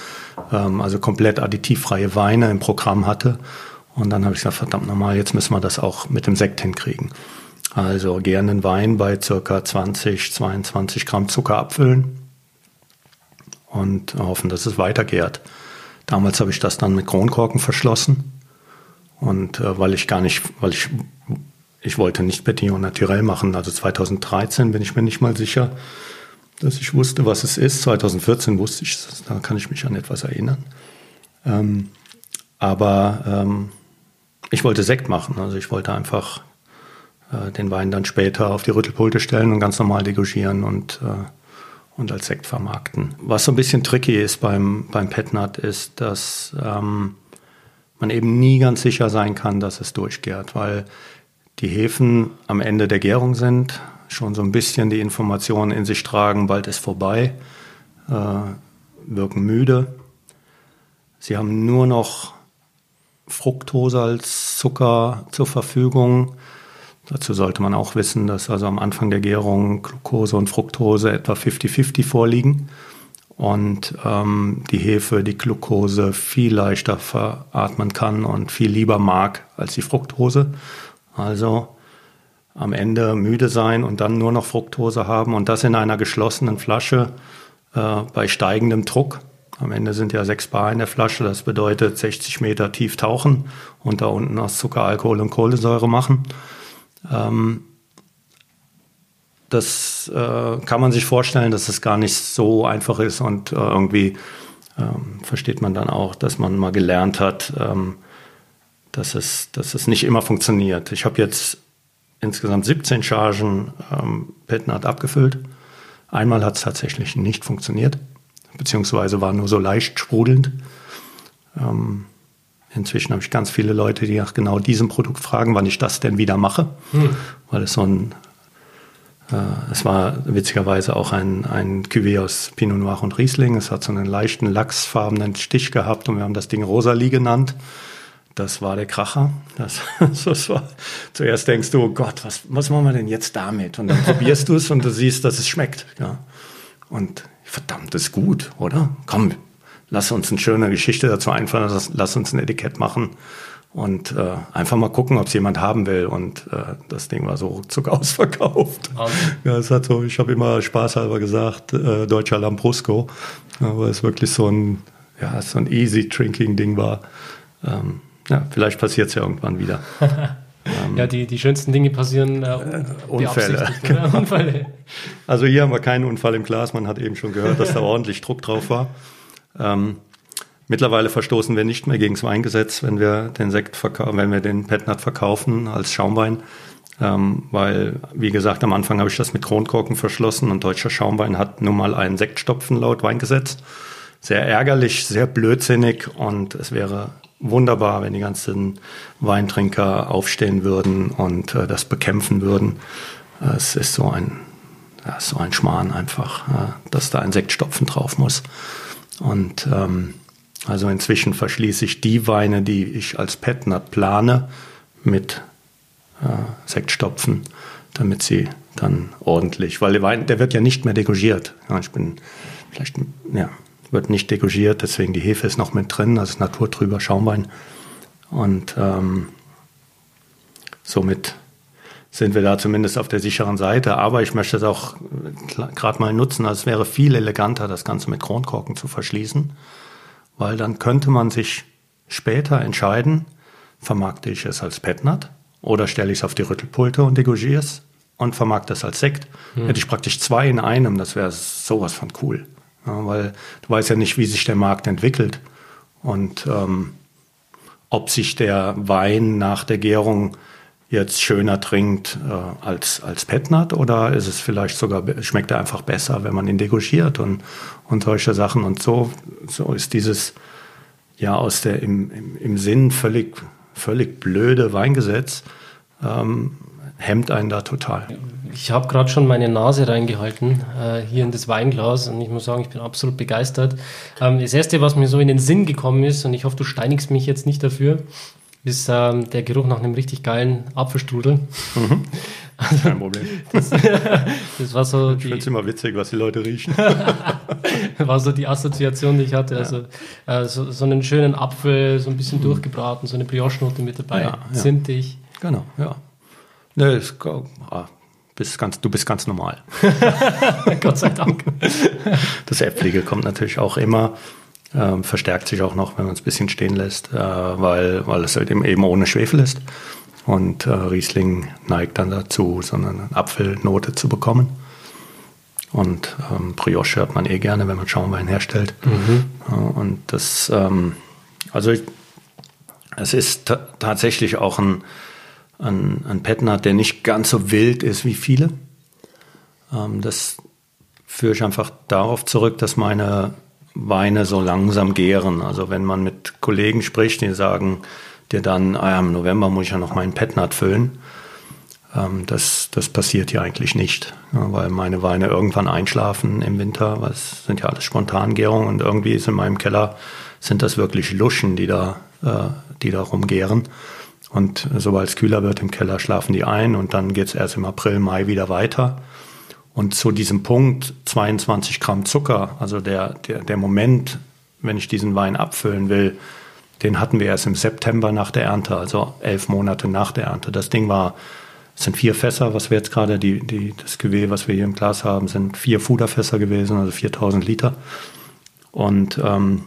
ähm, also komplett additivfreie Weine im Programm hatte. Und dann habe ich gesagt, verdammt nochmal, jetzt müssen wir das auch mit dem Sekt hinkriegen. Also gerne Wein bei circa 20, 22 Gramm Zucker abfüllen und hoffen, dass es weitergärt. Damals habe ich das dann mit Kronkorken verschlossen. Und äh, weil ich gar nicht, weil ich, ich wollte nicht Petillon Naturell machen. Also 2013 bin ich mir nicht mal sicher, dass ich wusste, was es ist. 2014 wusste ich es, da kann ich mich an etwas erinnern. Ähm, aber ähm, ich wollte Sekt machen. Also ich wollte einfach äh, den Wein dann später auf die Rüttelpulte stellen und ganz normal degorgieren und äh, und als Sekt vermarkten. Was so ein bisschen tricky ist beim, beim Petnat ist, dass ähm, man eben nie ganz sicher sein kann, dass es durchgärt, weil die Hefen am Ende der Gärung sind, schon so ein bisschen die Informationen in sich tragen, bald ist vorbei, äh, wirken müde. Sie haben nur noch Fructose als Zucker zur Verfügung. Dazu sollte man auch wissen, dass also am Anfang der Gärung Glucose und Fructose etwa 50-50 vorliegen und ähm, die Hefe die Glucose viel leichter veratmen kann und viel lieber mag als die Fructose. Also am Ende müde sein und dann nur noch Fructose haben und das in einer geschlossenen Flasche äh, bei steigendem Druck. Am Ende sind ja sechs Bar in der Flasche, das bedeutet 60 Meter tief tauchen und da unten aus Zucker, Alkohol und Kohlensäure machen. Ähm, das äh, kann man sich vorstellen, dass es gar nicht so einfach ist und äh, irgendwie ähm, versteht man dann auch, dass man mal gelernt hat, ähm, dass, es, dass es nicht immer funktioniert. Ich habe jetzt insgesamt 17 Chargen ähm, Petnat abgefüllt. Einmal hat es tatsächlich nicht funktioniert, beziehungsweise war nur so leicht sprudelnd. Ähm, Inzwischen habe ich ganz viele Leute, die nach genau diesem Produkt fragen, wann ich das denn wieder mache, hm. weil es so ein, äh, es war witzigerweise auch ein, ein Cuvée aus Pinot Noir und Riesling. Es hat so einen leichten lachsfarbenen Stich gehabt und wir haben das Ding Rosalie genannt. Das war der Kracher. Das, das war, zuerst denkst du, oh Gott, was, was machen wir denn jetzt damit? Und dann probierst du es und du siehst, dass es schmeckt. Ja. Und verdammt, das ist gut, oder? Komm, lass uns eine schöne Geschichte dazu einfallen, lass, lass uns ein Etikett machen und äh, einfach mal gucken, ob es jemand haben will. Und äh, das Ding war so ruckzuck ausverkauft. Okay. Ja, es hat so, ich habe immer spaßhalber gesagt, äh, deutscher Lambrusco, weil es wirklich so ein, ja, so ein easy drinking Ding war. Ähm, ja, vielleicht passiert es ja irgendwann wieder. ähm, ja, die, die schönsten Dinge passieren äh, äh Unfälle. Genau. Unfälle. Also hier haben wir keinen Unfall im Glas. Man hat eben schon gehört, dass da ordentlich Druck drauf war. Ähm, mittlerweile verstoßen wir nicht mehr gegen das Weingesetz, wenn wir den Sekt verkaufen, wenn wir den Petnat verkaufen als Schaumwein. Ähm, weil, wie gesagt, am Anfang habe ich das mit Kronkorken verschlossen und deutscher Schaumwein hat nun mal einen Sektstopfen laut Weingesetz. Sehr ärgerlich, sehr blödsinnig und es wäre wunderbar, wenn die ganzen Weintrinker aufstehen würden und äh, das bekämpfen würden. Es ist so ein, ja, so ein Schmarrn einfach, äh, dass da ein Sektstopfen drauf muss. Und ähm, also inzwischen verschließe ich die Weine, die ich als Petnat plane, mit äh, Sektstopfen, damit sie dann ordentlich, weil der Wein, der wird ja nicht mehr degogiert. Ja, ich bin vielleicht, ja, wird nicht degogiert, deswegen die Hefe ist noch mit drin, also naturtrüber Schaumwein. Und ähm, somit sind wir da zumindest auf der sicheren Seite. Aber ich möchte es auch gerade mal nutzen. Es wäre viel eleganter, das Ganze mit Kronkorken zu verschließen, weil dann könnte man sich später entscheiden, vermarkte ich es als Petnat oder stelle ich es auf die Rüttelpulte und degorgiere es und vermarkte es als Sekt. Hm. Hätte ich praktisch zwei in einem, das wäre sowas von cool. Ja, weil du weißt ja nicht, wie sich der Markt entwickelt und ähm, ob sich der Wein nach der Gärung jetzt schöner trinkt äh, als, als Petnat oder ist es vielleicht sogar, schmeckt er einfach besser, wenn man ihn degorgiert und, und solche Sachen. Und so, so ist dieses ja aus der im, im, im Sinn völlig völlig blöde Weingesetz ähm, hemmt einen da total. Ich habe gerade schon meine Nase reingehalten äh, hier in das Weinglas und ich muss sagen, ich bin absolut begeistert. Ähm, das erste, was mir so in den Sinn gekommen ist, und ich hoffe, du steinigst mich jetzt nicht dafür, ist ähm, der Geruch nach einem richtig geilen Apfelstrudel. Mhm. Also, Kein Problem. Das, das war so. Ich finde es immer witzig, was die Leute riechen. war so die Assoziation, die ich hatte. Ja. Also äh, so, so, einen schönen Apfel, so ein bisschen mhm. durchgebraten, so eine Brioche-Note mit dabei, ja, ja. sintig. Genau, ja. Ne, ist, ah, bist ganz, du bist ganz normal. Gott sei Dank. Das Äpflige kommt natürlich auch immer, ähm, verstärkt sich auch noch, wenn man es ein bisschen stehen lässt, äh, weil, weil es halt eben ohne Schwefel ist. Und äh, Riesling neigt dann dazu, so eine Apfelnote zu bekommen. Und ähm, Brioche hört man eh gerne, wenn man Schaumwein herstellt. Mhm. Äh, und das, ähm, also ich, es ist tatsächlich auch ein, ein, ein Petnat, der nicht ganz so wild ist wie viele. Ähm, das führe ich einfach darauf zurück, dass meine Weine so langsam gären. Also wenn man mit Kollegen spricht, die sagen dir dann, ah ja, im November muss ich ja noch meinen Petnat füllen. Ähm, das, das passiert hier eigentlich nicht, ja, weil meine Weine irgendwann einschlafen im Winter, weil es sind ja alles Spontangärungen und irgendwie ist in meinem Keller, sind das wirklich Luschen, die da, äh, die da rumgären. Und sobald es kühler wird im Keller, schlafen die ein und dann geht es erst im April, Mai wieder weiter. Und zu diesem Punkt 22 Gramm Zucker, also der, der, der Moment, wenn ich diesen Wein abfüllen will, den hatten wir erst im September nach der Ernte, also elf Monate nach der Ernte. Das Ding war, es sind vier Fässer, was wir jetzt gerade, die, die, das Gewehr, was wir hier im Glas haben, sind vier Fuderfässer gewesen, also 4000 Liter. Und ähm,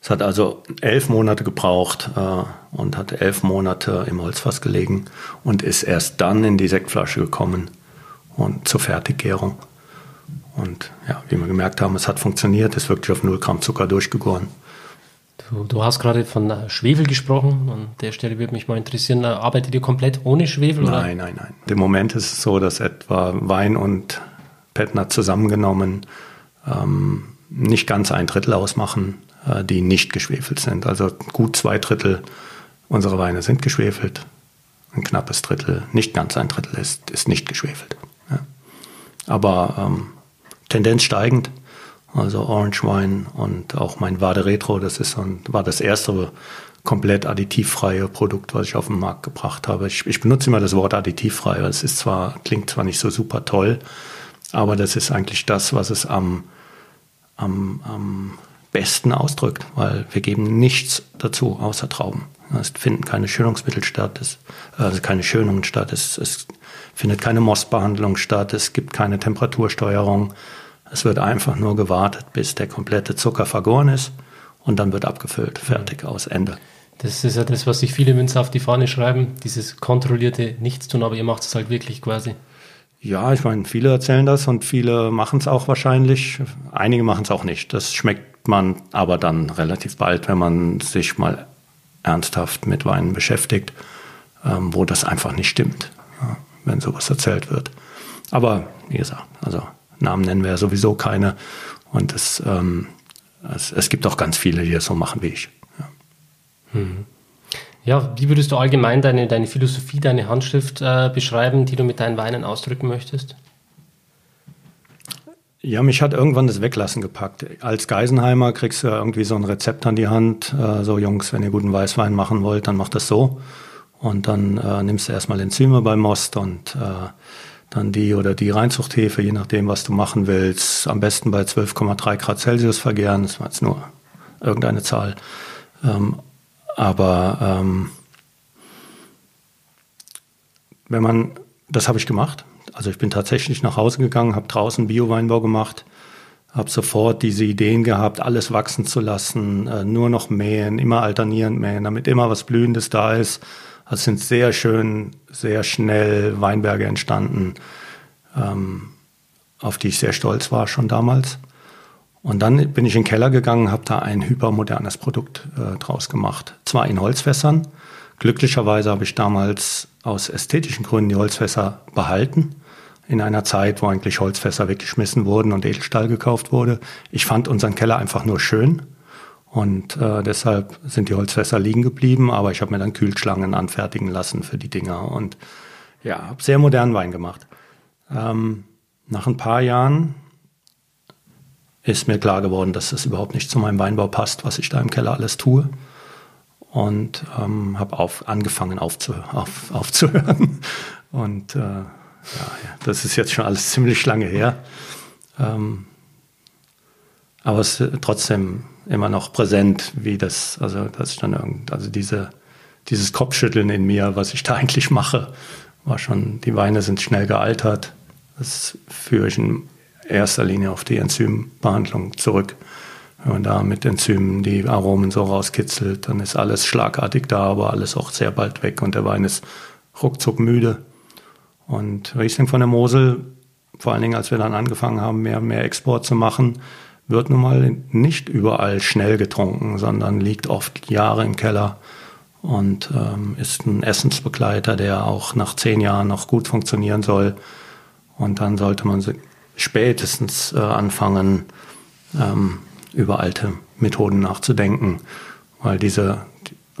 es hat also elf Monate gebraucht äh, und hat elf Monate im Holzfass gelegen und ist erst dann in die Sektflasche gekommen und zur Fertiggärung. Und ja, wie wir gemerkt haben, es hat funktioniert, ist wirklich auf 0 Gramm Zucker durchgegoren. Du, du hast gerade von äh, Schwefel gesprochen. An der Stelle würde mich mal interessieren, äh, arbeitet ihr komplett ohne Schwefel? Nein, oder? nein, nein. Im Moment ist es so, dass etwa Wein und Petner zusammengenommen ähm, nicht ganz ein Drittel ausmachen äh, die nicht geschwefelt sind. Also gut zwei Drittel unserer Weine sind geschwefelt, ein knappes Drittel, nicht ganz ein Drittel ist, ist nicht geschwefelt. Aber ähm, Tendenz steigend. Also Orange Wine und auch mein Vade Retro, das ist ein, war das erste komplett additivfreie Produkt, was ich auf den Markt gebracht habe. Ich, ich benutze immer das Wort additivfrei, weil es ist zwar, klingt zwar nicht so super toll, aber das ist eigentlich das, was es am, am, am besten ausdrückt, weil wir geben nichts dazu außer Trauben. Es finden keine Schönungsmittel statt, es, also keine Schönungen statt, es, es findet keine Mossbehandlung statt, es gibt keine Temperatursteuerung. Es wird einfach nur gewartet, bis der komplette Zucker vergoren ist und dann wird abgefüllt, fertig, aus, Ende. Das ist ja das, was sich viele Winzer auf die Fahne schreiben, dieses kontrollierte Nichtstun, aber ihr macht es halt wirklich quasi. Ja, ich meine, viele erzählen das und viele machen es auch wahrscheinlich. Einige machen es auch nicht. Das schmeckt man aber dann relativ bald, wenn man sich mal ernsthaft mit Weinen beschäftigt, ähm, wo das einfach nicht stimmt, ja, wenn sowas erzählt wird. Aber wie gesagt, also Namen nennen wir ja sowieso keine. Und es, ähm, es, es, gibt auch ganz viele, die das so machen wie ich. Ja. Hm. Ja, wie würdest du allgemein deine, deine Philosophie, deine Handschrift äh, beschreiben, die du mit deinen Weinen ausdrücken möchtest? Ja, mich hat irgendwann das Weglassen gepackt. Als Geisenheimer kriegst du irgendwie so ein Rezept an die Hand. Äh, so, Jungs, wenn ihr guten Weißwein machen wollt, dann macht das so. Und dann äh, nimmst du erstmal Enzyme beim Most und äh, dann die oder die Reinzuchthefe, je nachdem, was du machen willst. Am besten bei 12,3 Grad Celsius vergären. Das war jetzt nur irgendeine Zahl. Ähm, aber ähm, wenn man, das habe ich gemacht. Also ich bin tatsächlich nach Hause gegangen, habe draußen Bio-Weinbau gemacht, habe sofort diese Ideen gehabt, alles wachsen zu lassen, äh, nur noch mähen, immer alternierend mähen, damit immer was Blühendes da ist. Also es sind sehr schön, sehr schnell Weinberge entstanden, ähm, auf die ich sehr stolz war schon damals. Und dann bin ich in den Keller gegangen, habe da ein hypermodernes Produkt äh, draus gemacht. Zwar in Holzfässern. Glücklicherweise habe ich damals aus ästhetischen Gründen die Holzfässer behalten. In einer Zeit, wo eigentlich Holzfässer weggeschmissen wurden und Edelstahl gekauft wurde. Ich fand unseren Keller einfach nur schön. Und äh, deshalb sind die Holzfässer liegen geblieben, aber ich habe mir dann Kühlschlangen anfertigen lassen für die Dinger und ja, habe sehr modernen Wein gemacht. Ähm, nach ein paar Jahren ist mir klar geworden, dass es überhaupt nicht zu meinem Weinbau passt, was ich da im Keller alles tue. Und ähm, habe auf, angefangen aufzuh auf, aufzuhören. Und äh, das ist jetzt schon alles ziemlich lange her. Ähm, aber es ist trotzdem immer noch präsent, wie das, also dass ich dann irgend, also diese, dieses Kopfschütteln in mir, was ich da eigentlich mache, war schon, die Weine sind schnell gealtert. Das führe ich in erster Linie auf die Enzymbehandlung zurück. Wenn man da mit Enzymen die Aromen so rauskitzelt, dann ist alles schlagartig da, aber alles auch sehr bald weg und der Wein ist ruckzuck müde. Und Riesling von der Mosel, vor allen Dingen als wir dann angefangen haben, mehr, mehr Export zu machen, wird nun mal nicht überall schnell getrunken, sondern liegt oft Jahre im Keller und ähm, ist ein Essensbegleiter, der auch nach zehn Jahren noch gut funktionieren soll. Und dann sollte man spätestens äh, anfangen, ähm, über alte Methoden nachzudenken, weil diese,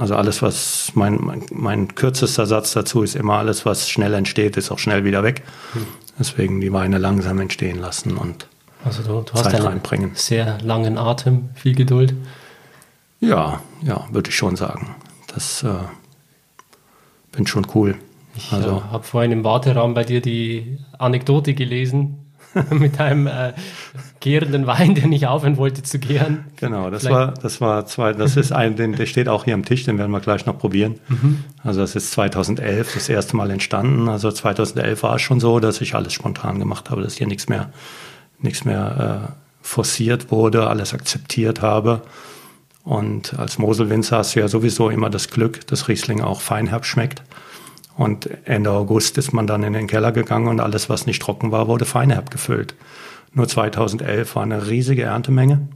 also alles, was mein, mein, mein, kürzester Satz dazu ist, immer alles, was schnell entsteht, ist auch schnell wieder weg. Hm. Deswegen die Weine langsam entstehen lassen und also du, du hast Zeit reinbringen. sehr langen Atem, viel Geduld. Ja, ja, würde ich schon sagen. Das äh, bin schon cool. Ich also, äh, habe vorhin im Warteraum bei dir die Anekdote gelesen mit einem äh, gärenden Wein, der nicht aufhören wollte zu gären. Genau, das Vielleicht. war, das war zwei, das ist ein, den, der steht auch hier am Tisch, den werden wir gleich noch probieren. Mhm. Also das ist 2011 das erste Mal entstanden. Also 2011 war es schon so, dass ich alles spontan gemacht habe, dass hier nichts mehr, nichts mehr äh, forciert wurde, alles akzeptiert habe. Und als Moselwinzer hast du ja sowieso immer das Glück, dass Riesling auch feinherb schmeckt. Und Ende August ist man dann in den Keller gegangen und alles, was nicht trocken war, wurde feinherb gefüllt. Nur 2011 war eine riesige Erntemenge.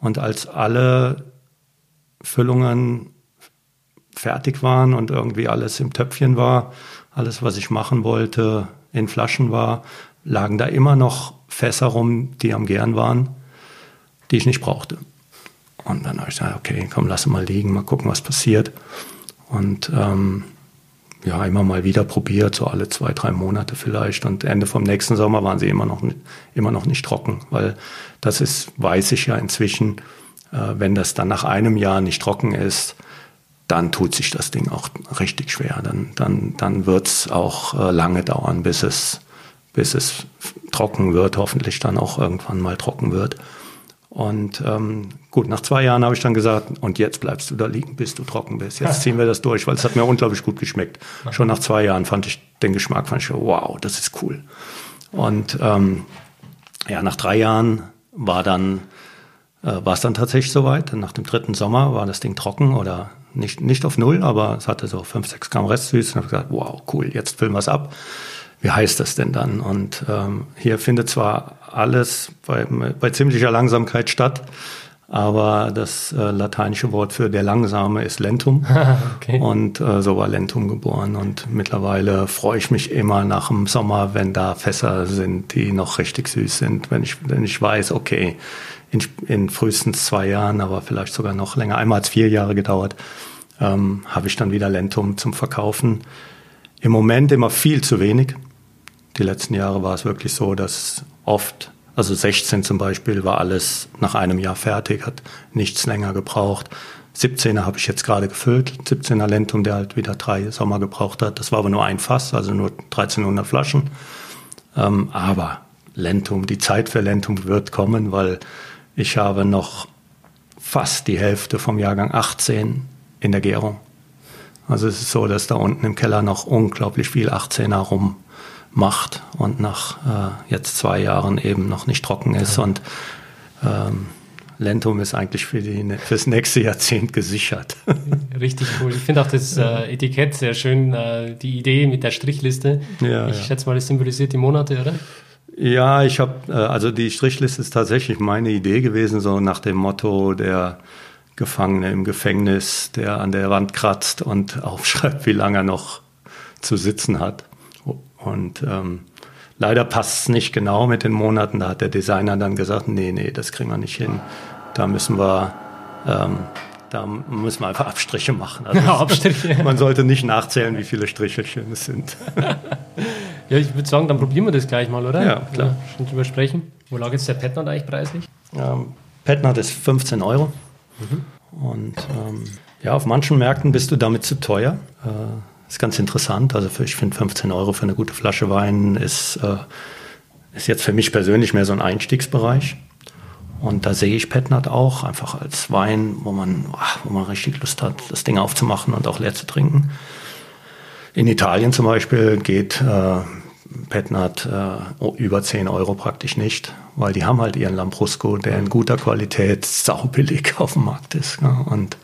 Und als alle Füllungen fertig waren und irgendwie alles im Töpfchen war, alles, was ich machen wollte, in Flaschen war, lagen da immer noch Fässer rum, die am Gern waren, die ich nicht brauchte. Und dann habe ich gesagt, okay, komm, lass mal liegen, mal gucken, was passiert. Und ähm, ja, immer mal wieder probiert, so alle zwei, drei Monate vielleicht. Und Ende vom nächsten Sommer waren sie immer noch, immer noch nicht trocken, weil das ist, weiß ich ja inzwischen, äh, wenn das dann nach einem Jahr nicht trocken ist, dann tut sich das Ding auch richtig schwer. Dann, dann, dann wird es auch äh, lange dauern, bis es, bis es trocken wird, hoffentlich dann auch irgendwann mal trocken wird. Und ähm, gut, nach zwei Jahren habe ich dann gesagt, und jetzt bleibst du da liegen, bis du trocken bist. Jetzt ziehen wir das durch, weil es hat mir unglaublich gut geschmeckt. Schon nach zwei Jahren fand ich den Geschmack, fand ich, wow, das ist cool. Und ähm, ja, nach drei Jahren war dann äh, war es dann tatsächlich soweit. Nach dem dritten Sommer war das Ding trocken oder nicht, nicht auf Null, aber es hatte so fünf, sechs Gramm Restsüß. Und habe gesagt, wow, cool, jetzt füllen wir es ab wie heißt das denn dann? Und ähm, hier findet zwar alles bei, bei ziemlicher Langsamkeit statt, aber das äh, lateinische Wort für der Langsame ist Lentum. okay. Und äh, so war Lentum geboren. Und mittlerweile freue ich mich immer nach dem Sommer, wenn da Fässer sind, die noch richtig süß sind. Wenn ich, wenn ich weiß, okay, in, in frühestens zwei Jahren, aber vielleicht sogar noch länger, einmal hat es vier Jahre gedauert, ähm, habe ich dann wieder Lentum zum Verkaufen. Im Moment immer viel zu wenig. Die letzten Jahre war es wirklich so, dass oft, also 16 zum Beispiel, war alles nach einem Jahr fertig, hat nichts länger gebraucht. 17er habe ich jetzt gerade gefüllt, 17er Lentum, der halt wieder drei Sommer gebraucht hat. Das war aber nur ein Fass, also nur 1300 Flaschen. Ähm, aber Lentum, die Zeit für Lentum wird kommen, weil ich habe noch fast die Hälfte vom Jahrgang 18 in der Gärung. Also es ist so, dass da unten im Keller noch unglaublich viel 18er rum macht und nach äh, jetzt zwei Jahren eben noch nicht trocken ist. Ja. Und ähm, Lentum ist eigentlich für die, fürs nächste Jahrzehnt gesichert. Richtig cool. Ich finde auch das äh, Etikett sehr schön, äh, die Idee mit der Strichliste. Ja, ich ja. schätze mal, das symbolisiert die Monate, oder? Ja, ich habe, äh, also die Strichliste ist tatsächlich meine Idee gewesen, so nach dem Motto der Gefangene im Gefängnis, der an der Wand kratzt und aufschreibt, wie lange er noch zu sitzen hat. Und ähm, leider passt es nicht genau mit den Monaten. Da hat der Designer dann gesagt, nee, nee, das kriegen wir nicht hin. Da müssen wir ähm, da müssen wir einfach Abstriche machen. Also Ja, Abstriche. Man sollte nicht nachzählen, wie viele Strichelchen es sind. Ja, ich würde sagen, dann probieren wir das gleich mal, oder? Ja, klar. Ja, schon drüber sprechen. Wo lag jetzt der Petnat eigentlich preislich? Ähm, Petnat ist 15 Euro. Und ähm, ja, auf manchen Märkten bist du damit zu teuer. Äh, ist ganz interessant. Also für, ich finde 15 Euro für eine gute Flasche Wein ist, äh, ist jetzt für mich persönlich mehr so ein Einstiegsbereich. Und da sehe ich Petnat auch einfach als Wein, wo man, wo man richtig Lust hat, das Ding aufzumachen und auch leer zu trinken. In Italien zum Beispiel geht äh, Petnat äh, über 10 Euro praktisch nicht, weil die haben halt ihren Lambrusco, der in guter Qualität saubillig auf dem Markt ist. Ne? Und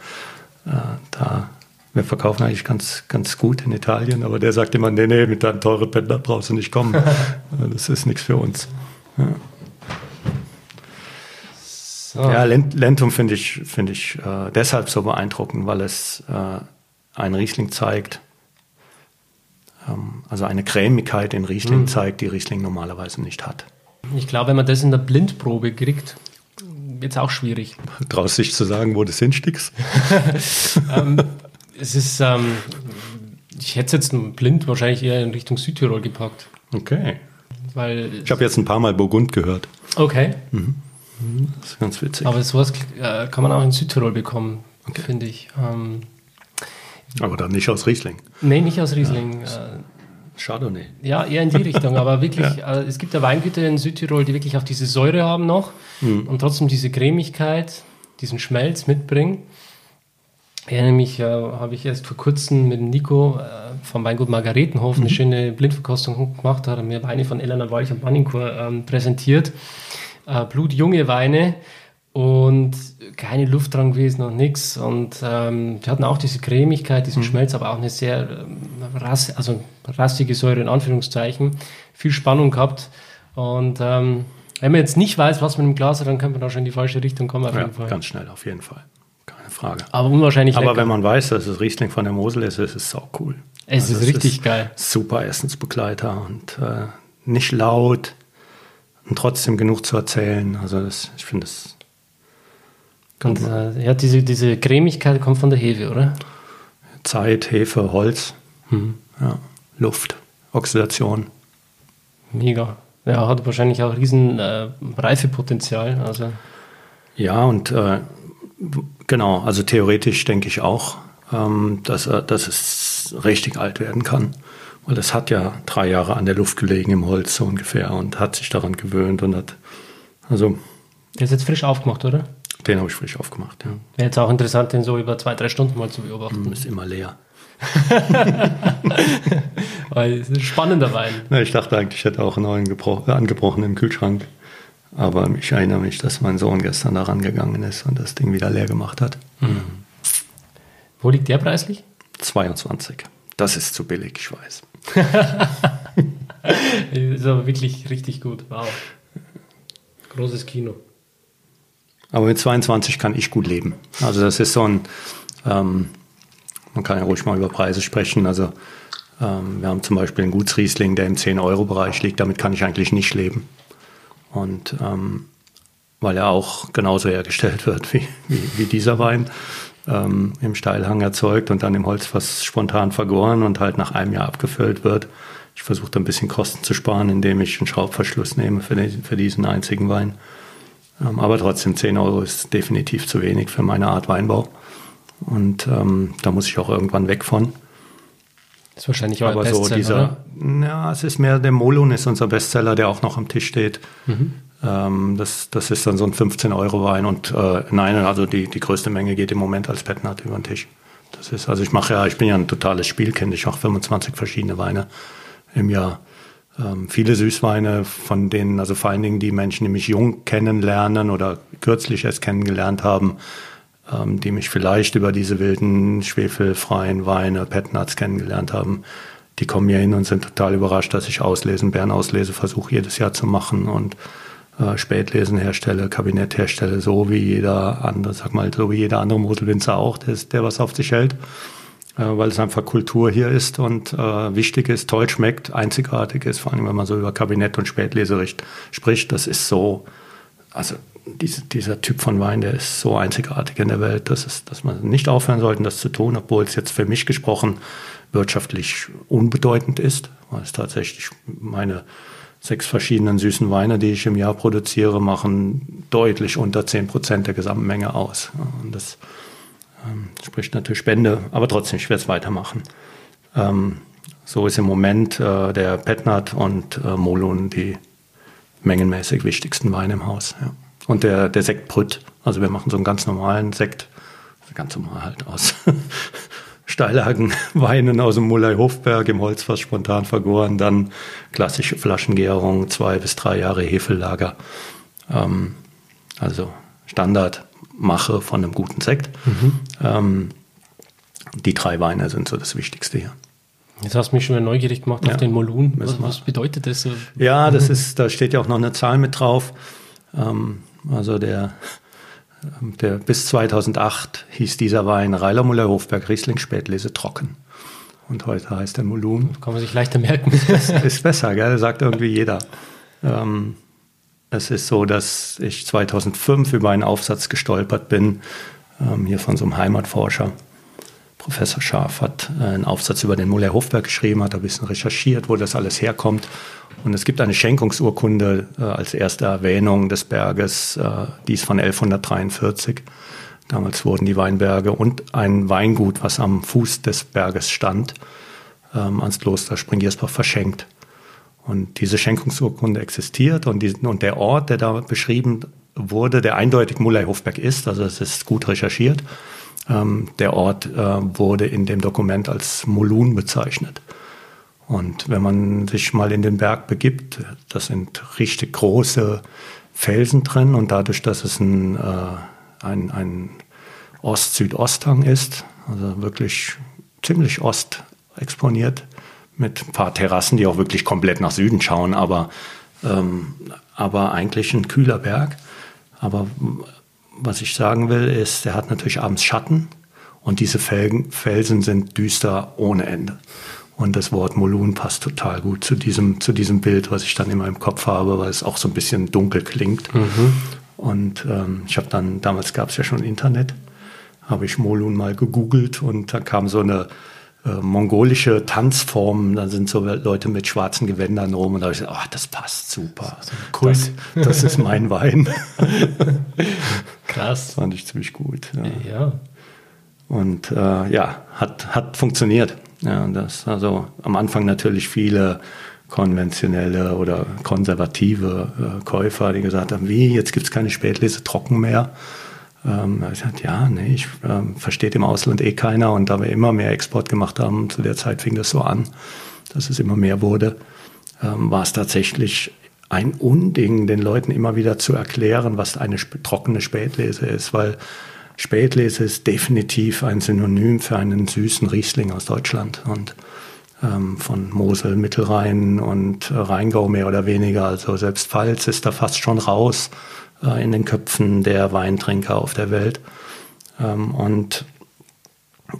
äh, da, wir verkaufen eigentlich ganz, ganz gut in Italien, aber der sagt immer, nee, nee, mit deinem teuren Petnat brauchst du nicht kommen. das ist nichts für uns. Ja. So. Ja, Lent- Lentum finde ich, finde ich äh, deshalb so beeindruckend, weil es äh, einen Riesling zeigt, ähm, also eine Cremigkeit in Riesling zeigt, die Riesling normalerweise nicht hat. Ich glaube, wenn man das in der Blindprobe kriegt, wird es auch schwierig. Traust dich zu sagen, wo du es hinstickst? ähm, es ist, ähm, ich hätte es jetzt blind wahrscheinlich eher in Richtung Südtirol gepackt. Okay. Weil, Ich habe jetzt ein paar Mal Burgund gehört. okay, Das ist ganz witzig. aber sowas äh, kann man auch in Südtirol bekommen, Okay. finde ich. Ähm, Aber dann nicht aus Riesling. nee, nicht aus Riesling. Äh, Chardonnay. Ja, eher in die Richtung, aber wirklich, äh, es gibt ja Weingüter in Südtirol, die wirklich auch diese Säure haben noch und trotzdem diese Cremigkeit, diesen Schmelz mitbringen. Ich erinnere mich, äh, habe ich erst vor kurzem mit Nico äh, vom Weingut Margaretenhof eine schöne Blindverkostung gemacht, hat er mir Weine von Elena Walch und Mannincourt ähm, präsentiert. Äh, blutjunge Weine und keine Luft dran gewesen und nichts. Und ähm, die hatten auch diese Cremigkeit, diesen Schmelz, aber auch eine sehr ähm, rass, also rassige Säure in Anführungszeichen. Viel Spannung gehabt. Und ähm, wenn man jetzt nicht weiß, was man im Glas hat, dann könnte man da schon in die falsche Richtung kommen auf Ja, jeden Fall. ganz schnell, auf jeden Fall. Frage. Aber unwahrscheinlich Aber lecker. wenn man weiß, dass es Riesling von der Mosel ist, ist es sau cool. es ist Also richtig geil. Super Essensbegleiter und äh, nicht laut und trotzdem genug zu erzählen. Also das, ich finde es Und, äh, ja, diese, diese Cremigkeit kommt von der Hefe, oder? Zeit, Hefe, Holz, ja, Luft, Oxidation. Mega. Ja, hat wahrscheinlich auch riesen äh, Reifepotenzial. Also Ja, und äh, genau, also theoretisch denke ich auch, ähm, dass, dass es richtig alt werden kann. Weil es hat ja drei Jahre an der Luft gelegen im Holz so ungefähr und hat sich daran gewöhnt und hat, also der ist jetzt frisch aufgemacht, oder? den habe ich frisch aufgemacht, ja. Wäre jetzt auch interessant, den so über zwei, drei Stunden mal zu beobachten. Ist immer leer. Weil es ist ein spannender Wein. Na, ich dachte eigentlich, ich hätte auch einen neuen gebro- angebrochen im Kühlschrank. Aber ich erinnere mich, dass mein Sohn gestern da rangegangen ist und das Ding wieder leer gemacht hat. Wo liegt der preislich? 22. Das ist zu billig, ich weiß. Ist aber wirklich richtig gut. Wow. Großes Kino. Aber mit 22 kann ich gut leben. Also das ist so ein, ähm, man kann ja ruhig mal über Preise sprechen. Also ähm, wir haben zum Beispiel einen Gutsriesling, der im 10-Euro-Bereich liegt. Damit kann ich eigentlich nicht leben. Und ähm, weil er auch genauso hergestellt wird wie, wie, wie dieser Wein, ähm, im Steilhang erzeugt und dann im Holzfass spontan vergoren und halt nach einem Jahr abgefüllt wird. Ich versuche da ein bisschen Kosten zu sparen, indem ich einen Schraubverschluss nehme für, den, für diesen einzigen Wein. Ähm, aber trotzdem 10 Euro ist definitiv zu wenig für meine Art Weinbau. Und ähm, da muss ich auch irgendwann weg von. Ist wahrscheinlich Aber so Bestseller, dieser, oder? ja, es ist mehr der Molun ist unser Bestseller, der auch noch am Tisch steht. Ähm, das, das ist dann so ein 15-Euro-Wein und äh, nein, also die, die größte Menge geht im Moment als Petnat über den Tisch. Das ist, also ich mache ja, ich bin ja ein totales Spielkind, ich mache 25 verschiedene Weine im Jahr. Ähm, viele Süßweine, von denen, also vor allen Dingen die Menschen, die mich jung kennenlernen oder kürzlich erst kennengelernt haben, ähm, die mich vielleicht über diese wilden, schwefelfreien Weine, Petnats kennengelernt haben, die kommen hier hin und sind total überrascht, dass ich Auslesen, Bärenauslese versuche jedes Jahr zu machen. Und äh, Spätlesen herstelle, Kabinett herstelle, so wie jeder andere, sag mal, so wie jeder andere Moselwinzer auch, der, der was auf sich hält, äh, weil es einfach Kultur hier ist und äh, wichtig ist, toll schmeckt, einzigartig ist, vor allem wenn man so über Kabinett und Spätlese richt- spricht, das ist so, also diese, dieser Typ von Wein, der ist so einzigartig in der Welt, dass, es, dass man nicht aufhören sollte, das zu tun, obwohl es jetzt für mich gesprochen wirtschaftlich unbedeutend ist, weil es tatsächlich meine sechs verschiedenen süßen Weine, die ich im Jahr produziere, machen deutlich unter 10 Prozent der Gesamtmenge aus. Und das ähm, spricht natürlich Spende, aber trotzdem, ich werde es weitermachen. Ähm, so ist im Moment äh, der Petnat und äh, Molun die mengenmäßig wichtigsten Weine im Haus. Ja. Und der, der Sekt Brütt. Also wir machen so einen ganz normalen Sekt, ganz normal halt aus Steillagenweinen aus dem Mullei-Hofberg im Holzfass spontan vergoren, dann klassische Flaschengärung, zwei bis drei Jahre Hefellager. Ähm, also Standardmache von einem guten Sekt. Mhm. Ähm, die drei Weine sind so das Wichtigste hier. Jetzt hast du mich schon neugierig gemacht ja. auf den Molun. Was, was, bedeutet das? Ja, das ist, da steht ja auch noch eine Zahl mit drauf. Ähm, also der, der bis 2008 hieß dieser Wein Reiler Muller Hofberg Riesling Spätlese trocken. Und heute heißt er Molun. Kann man sich leichter merken. Ist besser, gell? sagt irgendwie jeder. Ähm, es ist so, dass ich 2005 über einen Aufsatz gestolpert bin, ähm, hier von so einem Heimatforscher, Professor Scharf hat äh, einen Aufsatz über den Muller Hofberg geschrieben, hat ein bisschen recherchiert, wo das alles herkommt. Und es gibt eine Schenkungsurkunde äh, als erste Erwähnung des Berges, äh, die von 1143. Damals wurden die Weinberge und ein Weingut, was am Fuß des Berges stand, ähm, ans Kloster Springiersbach verschenkt. Und diese Schenkungsurkunde existiert und, die, und der Ort, der da beschrieben wurde, der eindeutig Muller Hofberg ist, also es ist gut recherchiert, ähm, der Ort äh, wurde in dem Dokument als Molun bezeichnet. Und wenn man sich mal in den Berg begibt, das sind richtig große Felsen drin und dadurch, dass es ein, äh, ein, ein Ost-Süd-Ost-Hang ist, also wirklich ziemlich ost exponiert, mit ein paar Terrassen, die auch wirklich komplett nach Süden schauen, aber, ähm, aber eigentlich ein kühler Berg. Aber was ich sagen will, ist, der hat natürlich abends Schatten und diese Felsen sind düster ohne Ende. Und das Wort Molun passt total gut zu diesem, zu diesem Bild, was ich dann in meinem Kopf habe, weil es auch so ein bisschen dunkel klingt. Mhm. Und ähm, ich habe dann, damals gab es ja schon Internet, habe ich Molun mal gegoogelt und da kam so eine äh, mongolische Tanzform, da sind so Leute mit schwarzen Gewändern rum und da habe ich gesagt, ach, das passt super. Cool. Das, das ist mein Wein. Krass. Das fand ich ziemlich gut. Ja. ja. Und äh, ja, hat, hat funktioniert. Ja, das also am Anfang natürlich viele konventionelle oder konservative äh, Käufer, die gesagt haben, wie, jetzt gibt es keine Spätlese trocken mehr. Ähm, ich gesagt, ja, nee, ich ähm, versteht im Ausland eh keiner. Und da wir immer mehr Export gemacht haben, zu der Zeit fing das so an, dass es immer mehr wurde, ähm, war es tatsächlich ein Unding, den Leuten immer wieder zu erklären, was eine trockene Spätlese ist, weil Spätlese ist definitiv ein Synonym für einen süßen Riesling aus Deutschland. Und ähm, von Mosel, Mittelrhein und Rheingau mehr oder weniger. Also selbst Pfalz ist da fast schon raus äh, in den Köpfen der Weintrinker auf der Welt. Ähm, und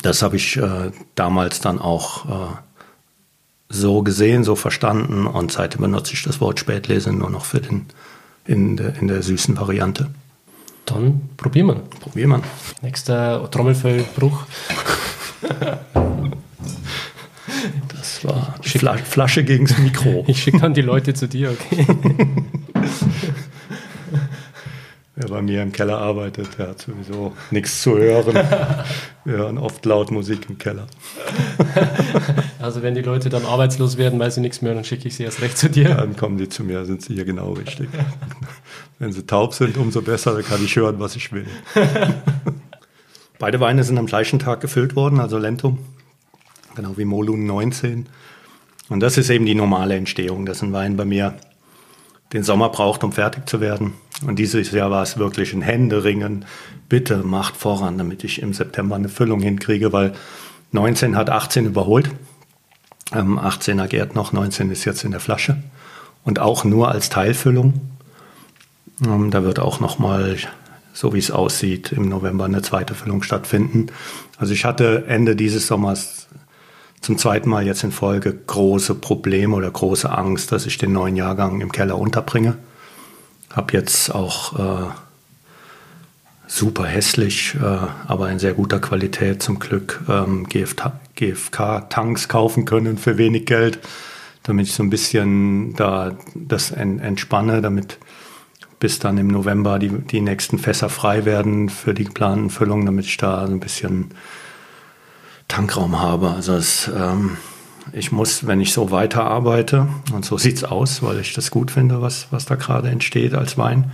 das habe ich äh, damals dann auch äh, so gesehen, so verstanden und seitdem benutze ich das Wort Spätlese nur noch für den in der, in der süßen Variante. Dann probieren wir. Probieren wir. Nächster Trommelfellbruch. Das war Flasche, Flasche gegen das Mikro. Ich schicke dann die Leute zu dir, okay? Wer bei mir im Keller arbeitet, der hat sowieso nichts zu hören. Wir hören oft laut Musik im Keller. Also wenn die Leute dann arbeitslos werden, weil sie nichts mehr, dann schicke ich sie erst recht zu dir. Dann kommen die zu mir, sind sie hier genau richtig. Wenn sie taub sind, umso besser, dann kann ich hören, was ich will. Beide Weine sind am gleichen Tag gefüllt worden, also Lentum, genau wie Molun 19. Und das ist eben die normale Entstehung, dass ein Wein bei mir den Sommer braucht, um fertig zu werden. Und dieses Jahr war es wirklich ein Händeringen. Bitte macht voran, damit ich im September eine Füllung hinkriege, weil 19 hat 18 überholt. Ähm, 18er gärt noch, 19 ist jetzt in der Flasche. Und auch nur als Teilfüllung. Ähm, da wird auch nochmal, so wie es aussieht, im November eine zweite Füllung stattfinden. Also ich hatte Ende dieses Sommers zum zweiten Mal jetzt in Folge große Probleme oder große Angst, dass ich den neuen Jahrgang im Keller unterbringe. Habe jetzt auch äh, super hässlich, äh, aber in sehr guter Qualität zum Glück ähm, GFK-Tanks kaufen können für wenig Geld, damit ich so ein bisschen da das entspanne, damit bis dann im November die, die nächsten Fässer frei werden für die geplanten Füllungen, damit ich da so ein bisschen Tankraum habe. Also es, ähm, ich muss, wenn ich so weiterarbeite, und so sieht es aus, weil ich das gut finde, was, was da gerade entsteht als Wein,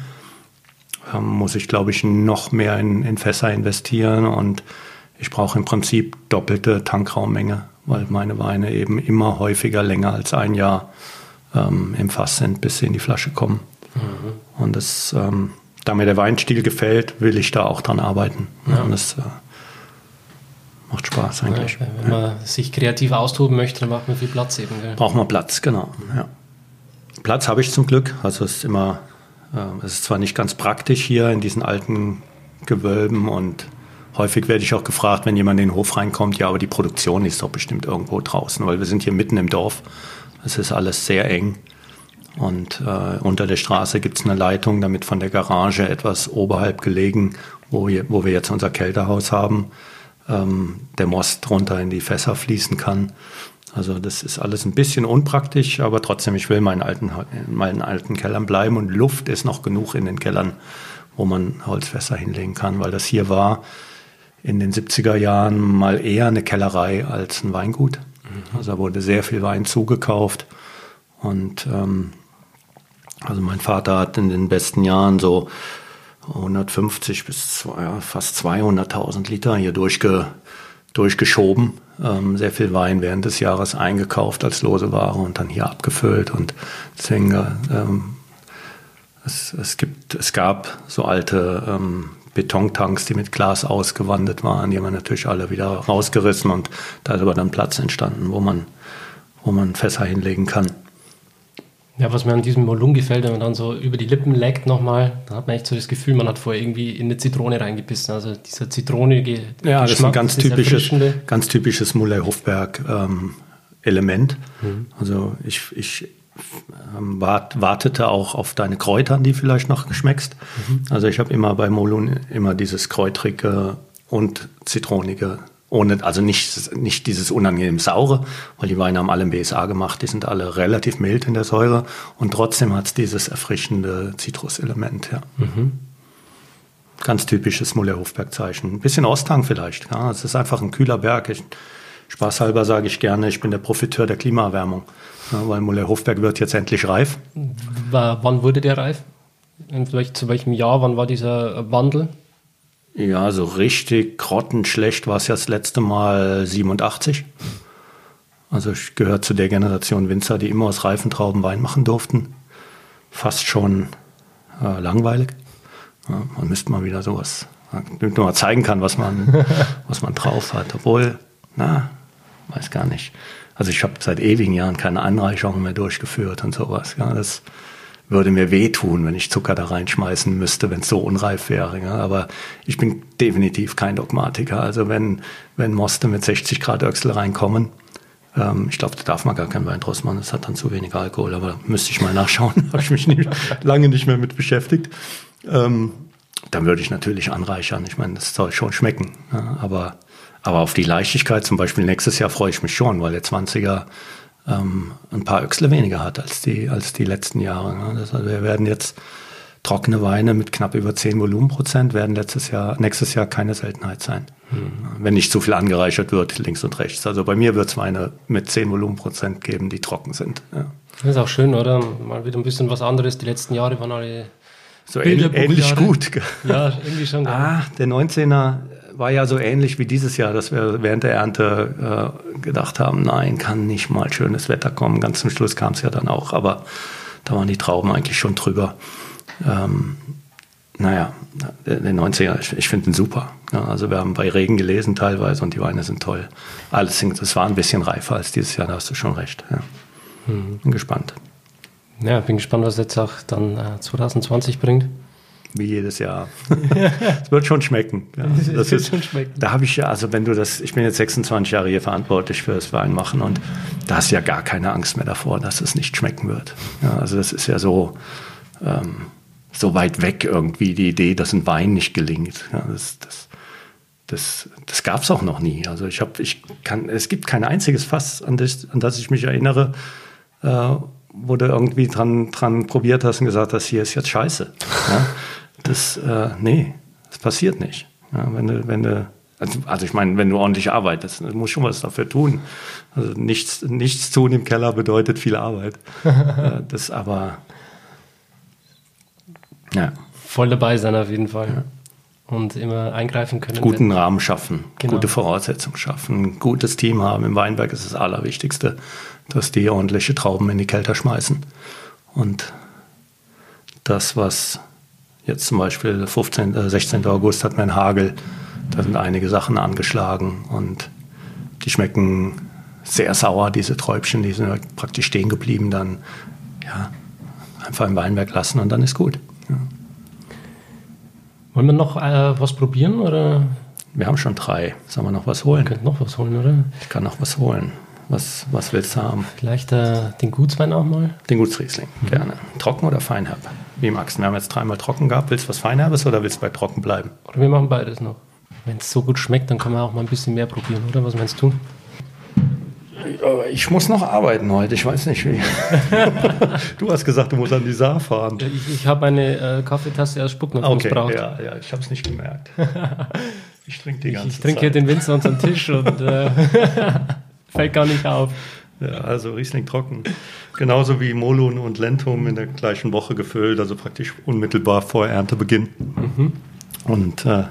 ähm, muss ich, glaube ich, noch mehr in, in Fässer investieren und ich brauche im Prinzip doppelte Tankraummenge, weil meine Weine eben immer häufiger länger als ein Jahr ähm, im Fass sind, bis sie in die Flasche kommen. Mhm. Und das, ähm, da mir der Weinstil gefällt, will ich da auch dran arbeiten. Ja. Und das äh, macht Spaß eigentlich. Ja, wenn man sich kreativ austoben möchte, dann braucht man viel Platz eben. Gell? Braucht man Platz, genau. Ja. Platz habe ich zum Glück. Also es ist immer, äh, es ist zwar nicht ganz praktisch hier in diesen alten Gewölben und häufig werde ich auch gefragt, wenn jemand in den Hof reinkommt, ja, aber die Produktion ist doch bestimmt irgendwo draußen, weil wir sind hier mitten im Dorf. Es ist alles sehr eng. Und äh, unter der Straße gibt es eine Leitung, damit von der Garage etwas oberhalb gelegen, wo wir, wo wir jetzt unser Kältehaus haben, ähm, der Most runter in die Fässer fließen kann. Also das ist alles ein bisschen unpraktisch, aber trotzdem, ich will meinen alten, in meinen alten Kellern bleiben und Luft ist noch genug in den Kellern, wo man Holzfässer hinlegen kann, weil das hier war in den 70er Jahren mal eher eine Kellerei als ein Weingut. Mhm. Also da wurde sehr viel Wein zugekauft und ähm, also mein Vater hat in den besten Jahren so 150 bis zwei, ja, fast 200.000 Liter hier durchge, durchgeschoben. Ähm, sehr viel Wein während des Jahres eingekauft als lose Ware und dann hier abgefüllt. Und deswegen, ähm, es, es, gibt, es gab so alte ähm, Betontanks, die mit Glas ausgewandet waren. Die haben wir natürlich alle wieder rausgerissen und da ist aber dann Platz entstanden, wo man, wo man Fässer hinlegen kann. Ja, was mir an diesem Molung gefällt, wenn man dann so über die Lippen leckt nochmal, dann hat man echt so das Gefühl, man hat vorher irgendwie in eine Zitrone reingebissen. Also dieser zitronige Ja, das ist ein ganz typisches, ganz typisches Muller-Hofberg-Element. Ähm, mhm. Also ich, ich ähm, wart, wartete auch auf deine Kräuter, die vielleicht noch geschmeckst. Mhm. Also ich habe immer bei Molun immer dieses kräutrige und zitronige ohne, also nicht, nicht dieses unangenehm saure, weil die Weine haben alle im BSA gemacht, die sind alle relativ mild in der Säure und trotzdem hat es dieses erfrischende Zitruselement, ja. Mhm. Ganz typisches Muller-Hofberg-Zeichen. Ein bisschen Osthang vielleicht. Ja. Es ist einfach ein kühler Berg. Ich, spaßhalber sage ich gerne, ich bin der Profiteur der Klimaerwärmung, ja, weil Muller-Hofberg wird jetzt endlich reif. wann wurde der reif? Vielleicht zu welchem Jahr? Wann war dieser Wandel? Ja, so richtig grottenschlecht war es ja das letzte Mal 87. Also ich gehöre zu der Generation Winzer, die immer aus reifen Trauben Wein machen durften. Fast schon äh, langweilig. Ja, man müsste mal wieder sowas, damit man mal zeigen kann, was man, was man drauf hat. Obwohl, na, weiß gar nicht. Also ich habe seit ewigen Jahren keine Anreicherung mehr durchgeführt und sowas. Ja, das würde mir wehtun, wenn ich Zucker da reinschmeißen müsste, wenn es so unreif wäre. Ja. Aber ich bin definitiv kein Dogmatiker. Also wenn, wenn Moste mit 60 Grad Öchsel reinkommen, ähm, ich glaube, da darf man gar keinen Wein draus machen. Das hat dann zu wenig Alkohol. Aber müsste ich mal nachschauen. Habe ich mich nicht, lange nicht mehr mit beschäftigt. Ähm, dann würde ich natürlich anreichern. Ich meine, das soll schon schmecken. Ja. Aber, aber auf die Leichtigkeit zum Beispiel nächstes Jahr freue ich mich schon, weil der 20er ähm, ein paar Öchsle weniger hat als die, als die letzten Jahre. Ne? Das, also wir werden jetzt trockene Weine mit knapp über 10 Volumenprozent werden letztes Jahr, nächstes Jahr keine Seltenheit sein. Mhm. Wenn nicht zu viel angereichert wird, links und rechts. Also bei mir wird es Weine mit 10 Volumenprozent geben, die trocken sind. Ja. Das ist auch schön, oder? Mal wieder ein bisschen was anderes. Die letzten Jahre waren alle so ähnlich gut. Ja, irgendwie schon. Ah, der 19er war ja so ähnlich wie dieses Jahr, dass wir während der Ernte äh, gedacht haben, nein, kann nicht mal schönes Wetter kommen. Ganz zum Schluss kam es ja dann auch, aber da waren die Trauben eigentlich schon drüber. Ähm, naja, der, 90er, ich, ich finde ihn super. Ja, also wir haben bei Regen gelesen teilweise und die Weine sind toll. Alles, das war ein bisschen reifer als dieses Jahr, da hast du schon recht. Ja. Mhm. Bin gespannt. Ja, bin gespannt, was jetzt auch dann äh, 2020 bringt wie jedes Jahr. Es wird schon schmecken. Ja, das wird ist, schon schmecken. Da habe ich ja, also wenn du das, ich bin jetzt 26 Jahre hier verantwortlich für das Weinmachen und da hast du ja gar keine Angst mehr davor, dass es nicht schmecken wird. Ja, also das ist ja so, ähm, so weit weg irgendwie die Idee, dass ein Wein nicht gelingt. Ja, das, das, das, das gab es auch noch nie. Also ich habe, ich kann, es gibt kein einziges Fass, an das, an das ich mich erinnere, äh, wo du irgendwie dran, dran probiert hast und gesagt hast, hier ist jetzt scheiße. Ja, das, äh, nee, das passiert nicht. Ja, wenn du, wenn du, also, also ich meine, wenn du ordentlich arbeitest, du musst schon was dafür tun. Also nichts, nichts tun im Keller bedeutet viel Arbeit. Äh, das aber, ja. Voll dabei sein auf jeden Fall. Ja und immer eingreifen können. Guten wenn, Rahmen schaffen, genau. gute Voraussetzungen schaffen, gutes Team haben. Im Weinberg ist das Allerwichtigste, dass die ordentliche Trauben in die Kälter schmeißen. Und das, was jetzt zum Beispiel 15, äh, 16. August hat mein Hagel, da sind einige Sachen angeschlagen und die schmecken sehr sauer, diese Träubchen, die sind halt praktisch stehen geblieben, dann ja, einfach im Weinberg lassen und dann ist gut. Ja. Wollen wir noch äh, was probieren oder? Wir haben schon drei. Sollen wir noch was holen? Könnt noch was holen, oder? Ich kann noch was holen. Was, was willst du haben? Vielleicht äh, den Gutswein auch mal? Den Gutsriesling, mhm. gerne. Trocken oder feinherb? Wie magst du? Wir haben jetzt dreimal trocken gehabt. Willst du was Feinherbes oder willst du bei trocken bleiben? Oder wir machen beides noch. Wenn es so gut schmeckt, dann kann man auch mal ein bisschen mehr probieren, oder? Was meinst du? Ich muss noch arbeiten heute, ich weiß nicht wie. du hast gesagt, du musst an die Saar fahren. Ich, ich habe eine äh, Kaffeetasse aus Spucknapf okay, gebraucht. Ja, ja, ich habe es nicht gemerkt. Ich trinke die ganze Ich, ich trinke hier den Winzer unter den Tisch und äh, fällt gar nicht auf. Ja, also Riesling trocken. Genauso wie Molun und Lentum in der gleichen Woche gefüllt, also praktisch unmittelbar vor Erntebeginn. Mhm. Und äh,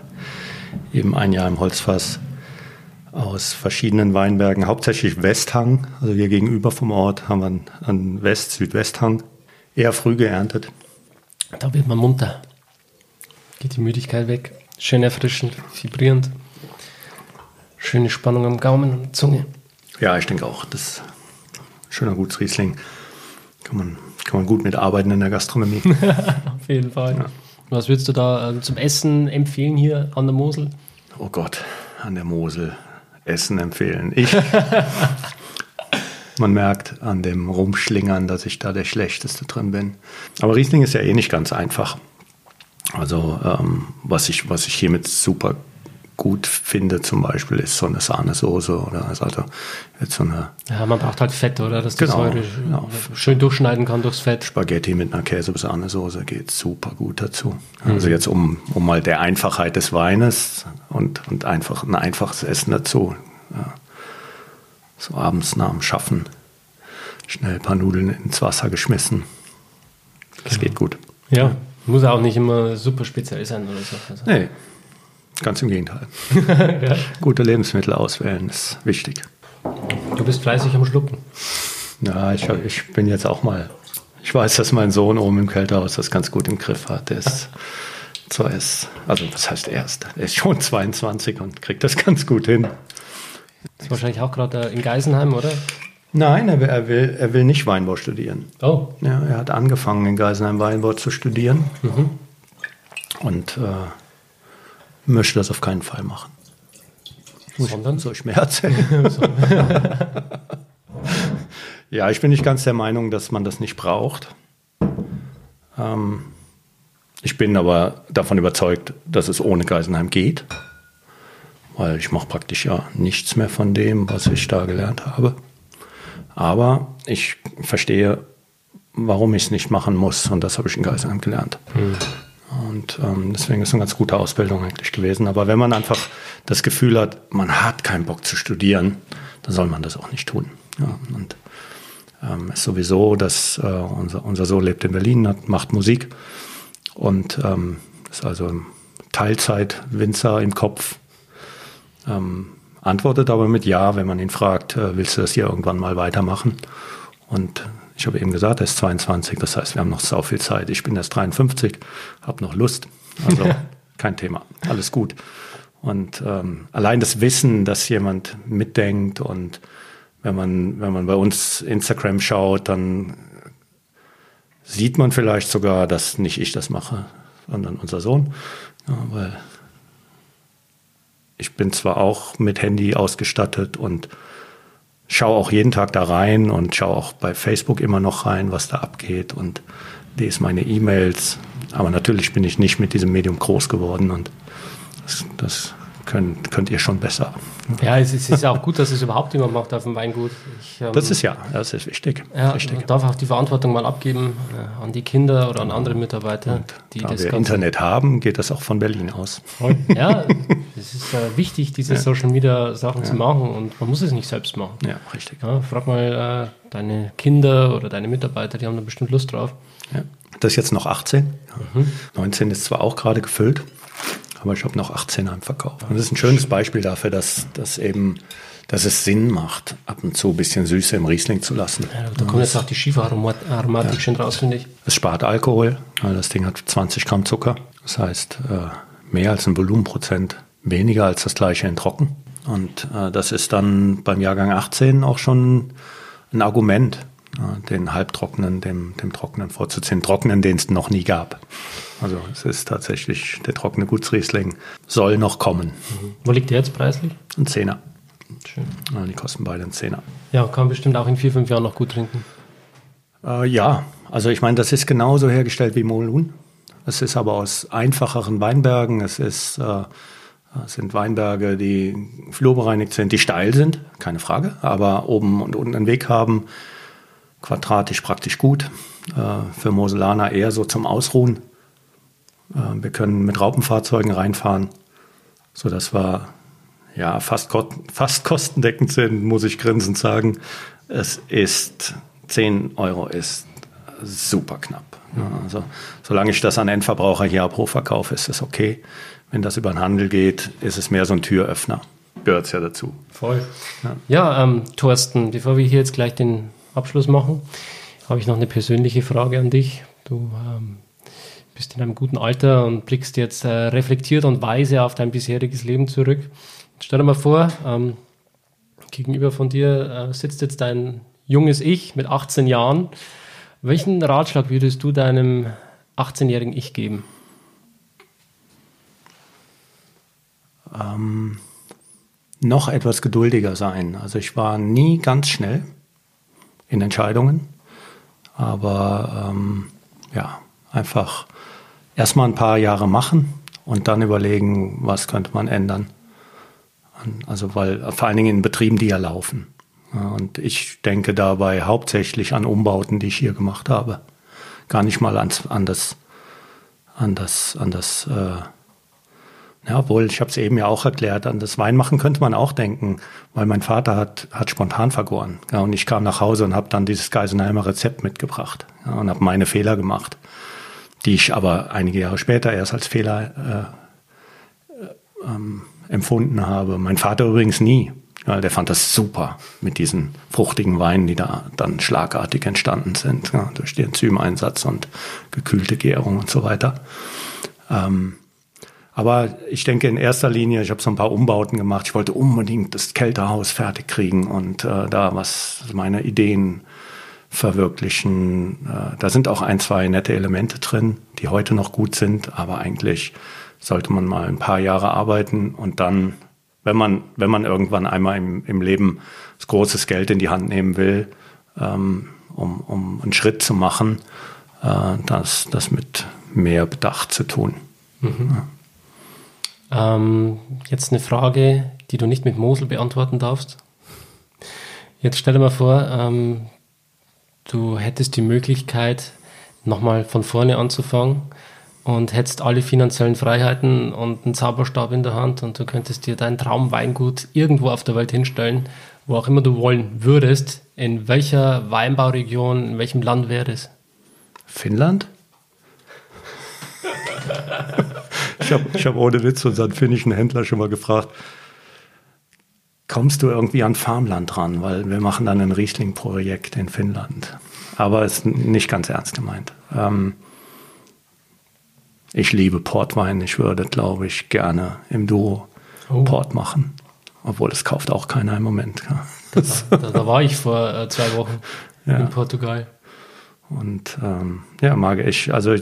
eben ein Jahr im Holzfass aus verschiedenen Weinbergen, hauptsächlich Westhang. Also wir gegenüber vom Ort haben wir einen West-Südwesthang, eher früh geerntet. Da wird man munter. Geht die Müdigkeit weg. Schön erfrischend, vibrierend. Schöne Spannung am Gaumen und Zunge. Ja, ich denke auch. Das schöner Gutsriesling. Kann man, kann man gut mitarbeiten in der Gastronomie. Auf jeden Fall. Ja. Was würdest du da äh, zum Essen empfehlen hier an der Mosel? Oh Gott, an der Mosel. Essen empfehlen. Ich. Man merkt an dem Rumschlingern, dass ich da der Schlechteste drin bin. Aber Riesling ist ja eh nicht ganz einfach. Also ähm, was, ich, was ich hiermit super gut finde, zum Beispiel, ist so eine Sahnesoße oder also jetzt so eine. Ja, man braucht halt Fett, oder? Dass genau, das genau. schön durchschneiden kann durchs Fett. Spaghetti mit einer Käse-Sahnesoße geht super gut dazu. Mhm. Also jetzt um, um mal der Einfachheit des Weines und, und einfach ein einfaches Essen dazu. Ja. So abends nach dem Schaffen schnell ein paar Nudeln ins Wasser geschmissen. Das genau. geht gut. Ja, muss auch nicht immer super speziell sein oder so. Also. Nee, Ganz im Gegenteil. ja. Gute Lebensmittel auswählen ist wichtig. Du bist fleißig am Schlucken. Ja, ich, ich bin jetzt auch mal. Ich weiß, dass mein Sohn oben im Kälterhaus das ganz gut im Griff hat. Der ist zwar ist, also was heißt erst? Er ist schon 22 und kriegt das ganz gut hin. Ist wahrscheinlich auch gerade in Geisenheim, oder? Nein, er will, er will, er will nicht Weinbau studieren. Oh. Ja, er hat angefangen, in Geisenheim Weinbau zu studieren. Mhm. Und äh, möchte das auf keinen Fall machen. Sondern? Soll ich mehr erzählen? ja, ich bin nicht ganz der Meinung, dass man das nicht braucht. Ähm, ich bin aber davon überzeugt, dass es ohne Geisenheim geht, weil ich mache praktisch ja nichts mehr von dem, was ich da gelernt habe. Aber ich verstehe, warum ich es nicht machen muss und das habe ich in Geisenheim gelernt. Mhm. Und ähm, deswegen ist es eine ganz gute Ausbildung eigentlich gewesen. Aber wenn man einfach das Gefühl hat, man hat keinen Bock zu studieren, dann soll man das auch nicht tun. Ja, und ähm, ist sowieso, dass äh, unser, unser Sohn lebt in Berlin, hat, macht Musik und ähm, ist also Teilzeit-Winzer im Kopf. Ähm, antwortet aber mit Ja, wenn man ihn fragt, äh, willst du das hier irgendwann mal weitermachen? Und ich habe eben gesagt, er ist 22, das heißt, wir haben noch so viel Zeit. Ich bin erst 53, habe noch Lust. Also kein Thema, alles gut. Und ähm, allein das Wissen, dass jemand mitdenkt und wenn man, wenn man bei uns Instagram schaut, dann sieht man vielleicht sogar, dass nicht ich das mache, sondern unser Sohn. Ja, weil ich bin zwar auch mit Handy ausgestattet und schaue auch jeden Tag da rein und schaue auch bei Facebook immer noch rein, was da abgeht und lese meine E-Mails. Aber natürlich bin ich nicht mit diesem Medium groß geworden und das, das könnt, könnt ihr schon besser. Ja, es ist, es ist auch gut, dass es überhaupt jemand macht auf dem Weingut. Ich, ähm, das ist ja, das ist wichtig. Ja, wichtig. Man darf auch die Verantwortung mal abgeben äh, an die Kinder oder an andere Mitarbeiter. Und die da das wir Internet haben, geht das auch von Berlin aus. Ja, es ist äh, wichtig, diese ja. Social Media Sachen ja. zu machen und man muss es nicht selbst machen. Ja, richtig. Frag mal äh, deine Kinder oder deine Mitarbeiter, die haben da bestimmt Lust drauf. Das ist jetzt noch 18. Mhm. 19 ist zwar auch gerade gefüllt, aber ich habe noch 18 am Verkauf. Und das ist ein schönes Beispiel dafür, dass, dass eben dass es Sinn macht, ab und zu ein bisschen Süße im Riesling zu lassen. Ja, da kommt jetzt auch die Schieferaromatik ja. schön raus, finde ich. Es spart Alkohol. Das Ding hat 20 Gramm Zucker. Das heißt, äh, mehr als ein Volumenprozent weniger als das gleiche in Trocken. Und äh, das ist dann beim Jahrgang 18 auch schon ein Argument, den halbtrockenen dem, dem trockenen vorzuziehen. Trockenen, den es noch nie gab. Also es ist tatsächlich, der trockene Gutsriesling soll noch kommen. Mhm. Wo liegt der jetzt preislich? Ein Zehner. Schön. Ja, die kosten beide einen Zehner. Ja, kann bestimmt auch in vier, fünf Jahren noch gut trinken. Äh, ja, also ich meine, das ist genauso hergestellt wie Molun. Es ist aber aus einfacheren Weinbergen. Es ist, äh, sind Weinberge, die flurbereinigt sind, die steil sind, keine Frage, aber oben und unten einen Weg haben. Quadratisch praktisch gut. Äh, für Moselaner eher so zum Ausruhen. Äh, wir können mit Raupenfahrzeugen reinfahren, sodass wir ja, fast, fast kostendeckend sind, muss ich grinsend sagen. Es ist 10 Euro ist super knapp. Ja, also, solange ich das an Endverbraucher hier ab Hochverkauf, ist es okay. Wenn das über den Handel geht, ist es mehr so ein Türöffner. Gehört es ja dazu. Voll. Ja, ja ähm, Thorsten, bevor wir hier jetzt gleich den Abschluss machen, habe ich noch eine persönliche Frage an dich. Du ähm, bist in einem guten Alter und blickst jetzt äh, reflektiert und weise auf dein bisheriges Leben zurück. Stell dir mal vor, ähm, gegenüber von dir äh, sitzt jetzt dein junges Ich mit 18 Jahren. Welchen Ratschlag würdest du deinem 18-jährigen Ich geben? Ähm, noch etwas geduldiger sein. Also ich war nie ganz schnell in Entscheidungen, aber ähm, ja, einfach erstmal ein paar Jahre machen und dann überlegen, was könnte man ändern. Also weil vor allen Dingen in Betrieben, die ja laufen. Und ich denke dabei hauptsächlich an Umbauten, die ich hier gemacht habe. Gar nicht mal ans, an das, an das, an das, äh, ja, obwohl, ich habe es eben ja auch erklärt, an das Weinmachen könnte man auch denken, weil mein Vater hat, hat spontan vergoren. Ja, und ich kam nach Hause und habe dann dieses Geisenheimer Rezept mitgebracht ja, und habe meine Fehler gemacht, die ich aber einige Jahre später erst als Fehler äh, äh, ähm, empfunden habe. Mein Vater übrigens nie. Ja, der fand das super mit diesen fruchtigen Weinen, die da dann schlagartig entstanden sind, ja, durch den Enzymeinsatz und gekühlte Gärung und so weiter. Ähm, aber ich denke in erster Linie, ich habe so ein paar Umbauten gemacht. Ich wollte unbedingt das Kältehaus fertig kriegen und äh, da was meine Ideen verwirklichen. Äh, da sind auch ein, zwei nette Elemente drin, die heute noch gut sind, aber eigentlich sollte man mal ein paar Jahre arbeiten und dann, wenn man, wenn man irgendwann einmal im, im Leben das großes Geld in die Hand nehmen will, ähm, um, um einen Schritt zu machen, äh, das, das mit mehr Bedacht zu tun. Mhm. Ja. Ähm, jetzt eine Frage, die du nicht mit Mosel beantworten darfst. Jetzt stell dir mal vor, ähm, du hättest die Möglichkeit, nochmal von vorne anzufangen und hättest alle finanziellen Freiheiten und einen Zauberstab in der Hand und du könntest dir dein Traumweingut irgendwo auf der Welt hinstellen, wo auch immer du wollen würdest. In welcher Weinbauregion, in welchem Land wäre es? Finnland? ich habe ich hab ohne Witz unseren finnischen Händler schon mal gefragt, kommst du irgendwie an Farmland ran? Weil wir machen dann ein Riesling-Projekt in Finnland. Aber es ist nicht ganz ernst gemeint. Ähm, ich liebe Portwein. Ich würde, glaube ich, gerne im Duo oh. Port machen. Obwohl, das kauft auch keiner im Moment. Ja. Da, da, da, war ich vor äh, zwei Wochen ja. in Portugal. Und ähm, ja, mag ich. Also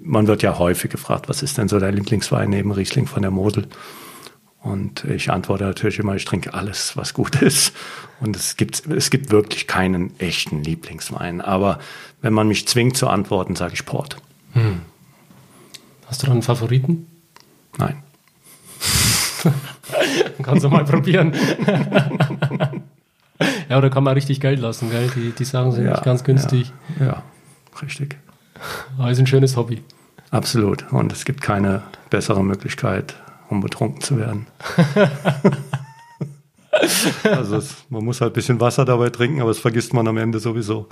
man wird ja häufig gefragt, was ist denn so dein Lieblingswein neben Riesling von der Mosel? Und ich antworte natürlich immer, ich trinke alles, was gut ist. Und es gibt, es gibt wirklich keinen echten Lieblingswein. Aber wenn man mich zwingt zu antworten, sage ich Port. Hm. Hast du da einen Favoriten? Nein. Kannst du mal probieren. ja, oder kann man richtig Geld lassen, gell? Die, die Sachen sind ja, nicht ganz günstig. Ja, ja richtig. Aber ist ein schönes Hobby. Absolut. Und es gibt keine bessere Möglichkeit, um betrunken zu werden. also es, man muss halt ein bisschen Wasser dabei trinken, aber das vergisst man am Ende sowieso.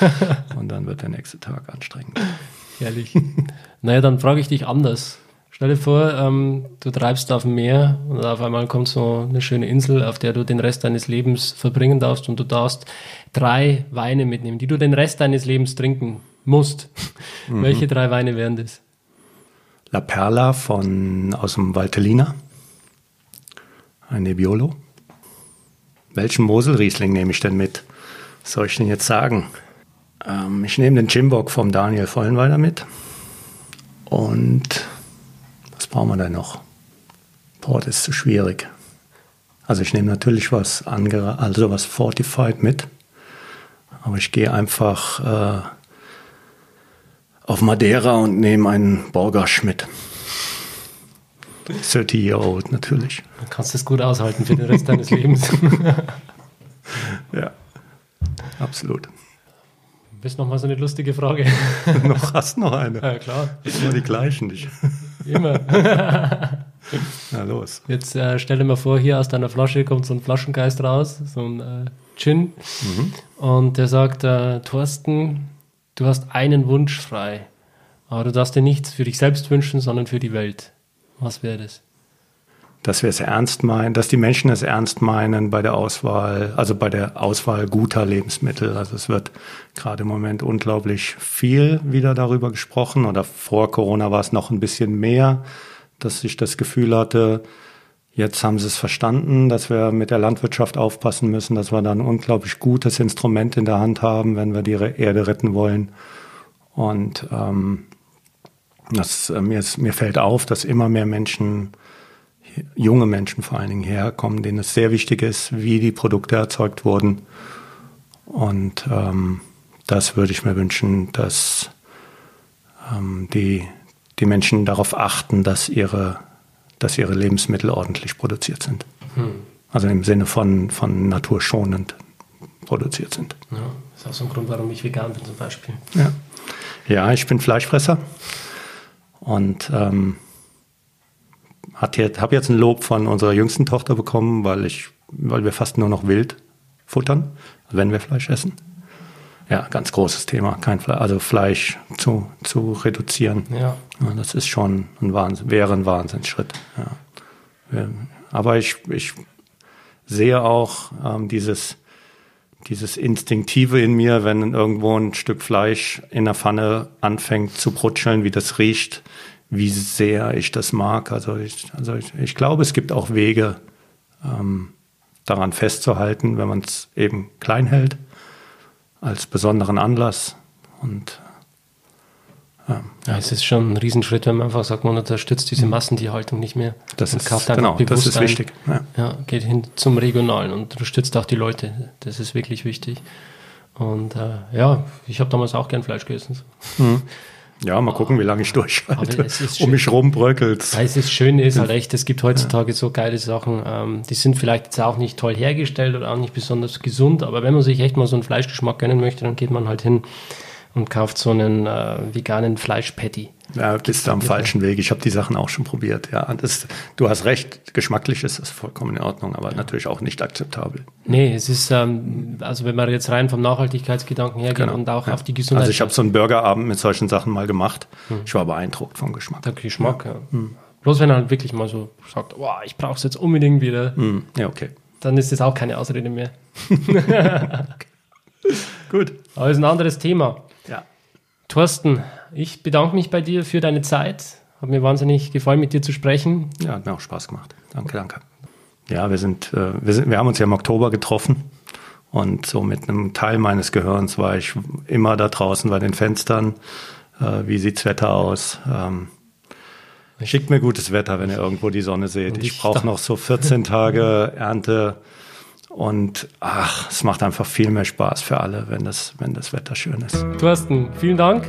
Und dann wird der nächste Tag anstrengend. Herrlich. naja, dann frage ich dich anders. Stell dir vor, ähm, du treibst auf dem Meer und auf einmal kommt so eine schöne Insel, auf der du den Rest deines Lebens verbringen darfst und du darfst drei Weine mitnehmen, die du den Rest deines Lebens trinken musst. Mhm. Welche drei Weine wären das? La Perla von, aus dem Valtellina, ein Nebbiolo. Welchen Moselriesling nehme ich denn mit? Was soll ich denn jetzt sagen? Ähm, ich nehme den Jimbock vom Daniel Vollenweider mit. Und brauchen wir denn noch? Port ist zu schwierig. Also ich nehme natürlich was, also was Fortified mit. Aber ich gehe einfach äh, auf Madeira und nehme einen Borgasch mit. 30 year old natürlich. Du kannst es gut aushalten für den Rest deines Lebens. ja, absolut. Bist noch mal so eine lustige Frage. noch hast noch eine. Ja, klar. Immer die gleichen nicht. Immer. Na los. Jetzt äh, stell dir mal vor, hier aus deiner Flasche kommt so ein Flaschengeist raus, so ein äh, Gin. Mhm. Und der sagt, äh, Thorsten, du hast einen Wunsch frei, aber du darfst dir nichts für dich selbst wünschen, sondern für die Welt. Was wäre das? Dass wir es ernst meinen, dass die Menschen es ernst meinen bei der Auswahl, also bei der Auswahl guter Lebensmittel. Also es wird gerade im Moment unglaublich viel wieder darüber gesprochen oder vor Corona war es noch ein bisschen mehr, dass ich das Gefühl hatte, Jetzt haben sie es verstanden, dass wir mit der Landwirtschaft aufpassen müssen, dass wir da ein unglaublich gutes Instrument in der Hand haben, wenn wir die Erde retten wollen. Und ähm, das, äh, mir, ist, mir fällt auf, dass immer mehr Menschen, junge Menschen vor allen Dingen herkommen, denen es sehr wichtig ist, wie die Produkte erzeugt wurden. Und ähm, das würde ich mir wünschen, dass ähm, die, die Menschen darauf achten, dass ihre dass ihre Lebensmittel ordentlich produziert sind. Hm. Also im Sinne von, von naturschonend produziert sind. Ja, das ist auch so ein Grund, warum ich vegan bin zum Beispiel. Ja, ja ich bin Fleischfresser und ähm, habe jetzt ein Lob von unserer jüngsten Tochter bekommen, weil, ich, weil wir fast nur noch wild futtern, wenn wir Fleisch essen. Ja, ganz großes Thema. Kein Fleisch, also Fleisch zu, zu reduzieren. Ja. ja das ist schon ein Wahnsinn, wäre ein Wahnsinnsschritt. Ja. Aber ich, ich sehe auch ähm, dieses, dieses Instinktive in mir, wenn irgendwo ein Stück Fleisch in der Pfanne anfängt zu brutscheln, wie das riecht, wie sehr ich das mag. Also ich, also ich, ich glaube, es gibt auch Wege, ähm, daran festzuhalten, wenn man es eben klein hält als besonderen Anlass. Und ja. ja, es ist schon ein Riesenschritt, wenn man einfach sagt, man unterstützt diese mhm. Massentierhaltung nicht mehr. Das ist, genau, das ist wichtig. Ja. ja. geht hin zum Regionalen und unterstützt auch die Leute. Das ist wirklich wichtig. Und äh, ja, ich habe damals auch gern Fleisch gegessen. Mhm. Ja, mal gucken, wie lange ich durchhalte. Um mich rum bröckelt es. Das Schöne ist halt echt, es gibt heutzutage ja. so geile Sachen, ähm, die sind vielleicht jetzt auch nicht toll hergestellt oder auch nicht besonders gesund, aber wenn man sich echt mal so einen Fleischgeschmack gönnen möchte, dann geht man halt hin und kauft so einen äh, veganen Fleischpatty. Ja, bist du am falschen Weg. Ich habe die Sachen auch schon probiert. Ja, das, du hast recht, geschmacklich ist das vollkommen in Ordnung, aber ja. natürlich auch nicht akzeptabel. Nee, es ist, ähm, also wenn man jetzt rein vom Nachhaltigkeitsgedanken hergeht genau. und auch ja. auf die Gesundheit. Also ich habe so einen Burgerabend mit solchen Sachen mal gemacht. Hm. Ich war beeindruckt vom Geschmack. Der Geschmack, ja. ja. Hm. Bloß wenn er halt wirklich mal so sagt, oh, ich brauche es jetzt unbedingt wieder. Hm. Ja, okay. Dann ist das auch keine Ausrede mehr. Gut. Aber ist ein anderes Thema. Ja. Thorsten, ich bedanke mich bei dir für deine Zeit. Hat mir wahnsinnig gefallen, mit dir zu sprechen. Ja, hat mir auch Spaß gemacht. Danke, danke. Ja, wir sind, äh, wir sind, wir haben uns ja im Oktober getroffen und so mit einem Teil meines Gehirns war ich immer da draußen bei den Fenstern. Äh, wie sieht's Wetter aus? Ähm, Schickt mir gutes Wetter, wenn ihr irgendwo die Sonne seht. Ich brauche noch so 14 Tage Ernte und ach, es macht einfach viel mehr Spaß für alle, wenn das, wenn das Wetter schön ist. Thorsten, vielen Dank.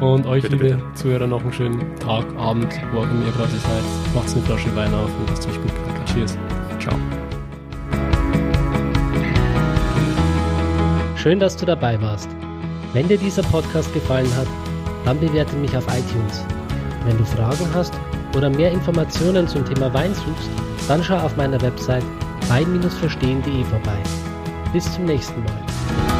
Und euch, bitte, liebe bitte. Zuhörer, noch einen schönen Tag, Abend, wo auch immer ihr gerade seid. Macht's eine Flasche Wein auf und lasst euch gut gehen. Cheers. Ciao. Schön, dass du dabei warst. Wenn dir dieser Podcast gefallen hat, dann bewerte mich auf iTunes. Wenn du Fragen hast oder mehr Informationen zum Thema Wein suchst, dann schau auf meiner Website wein-verstehen.de vorbei. Bis zum nächsten Mal.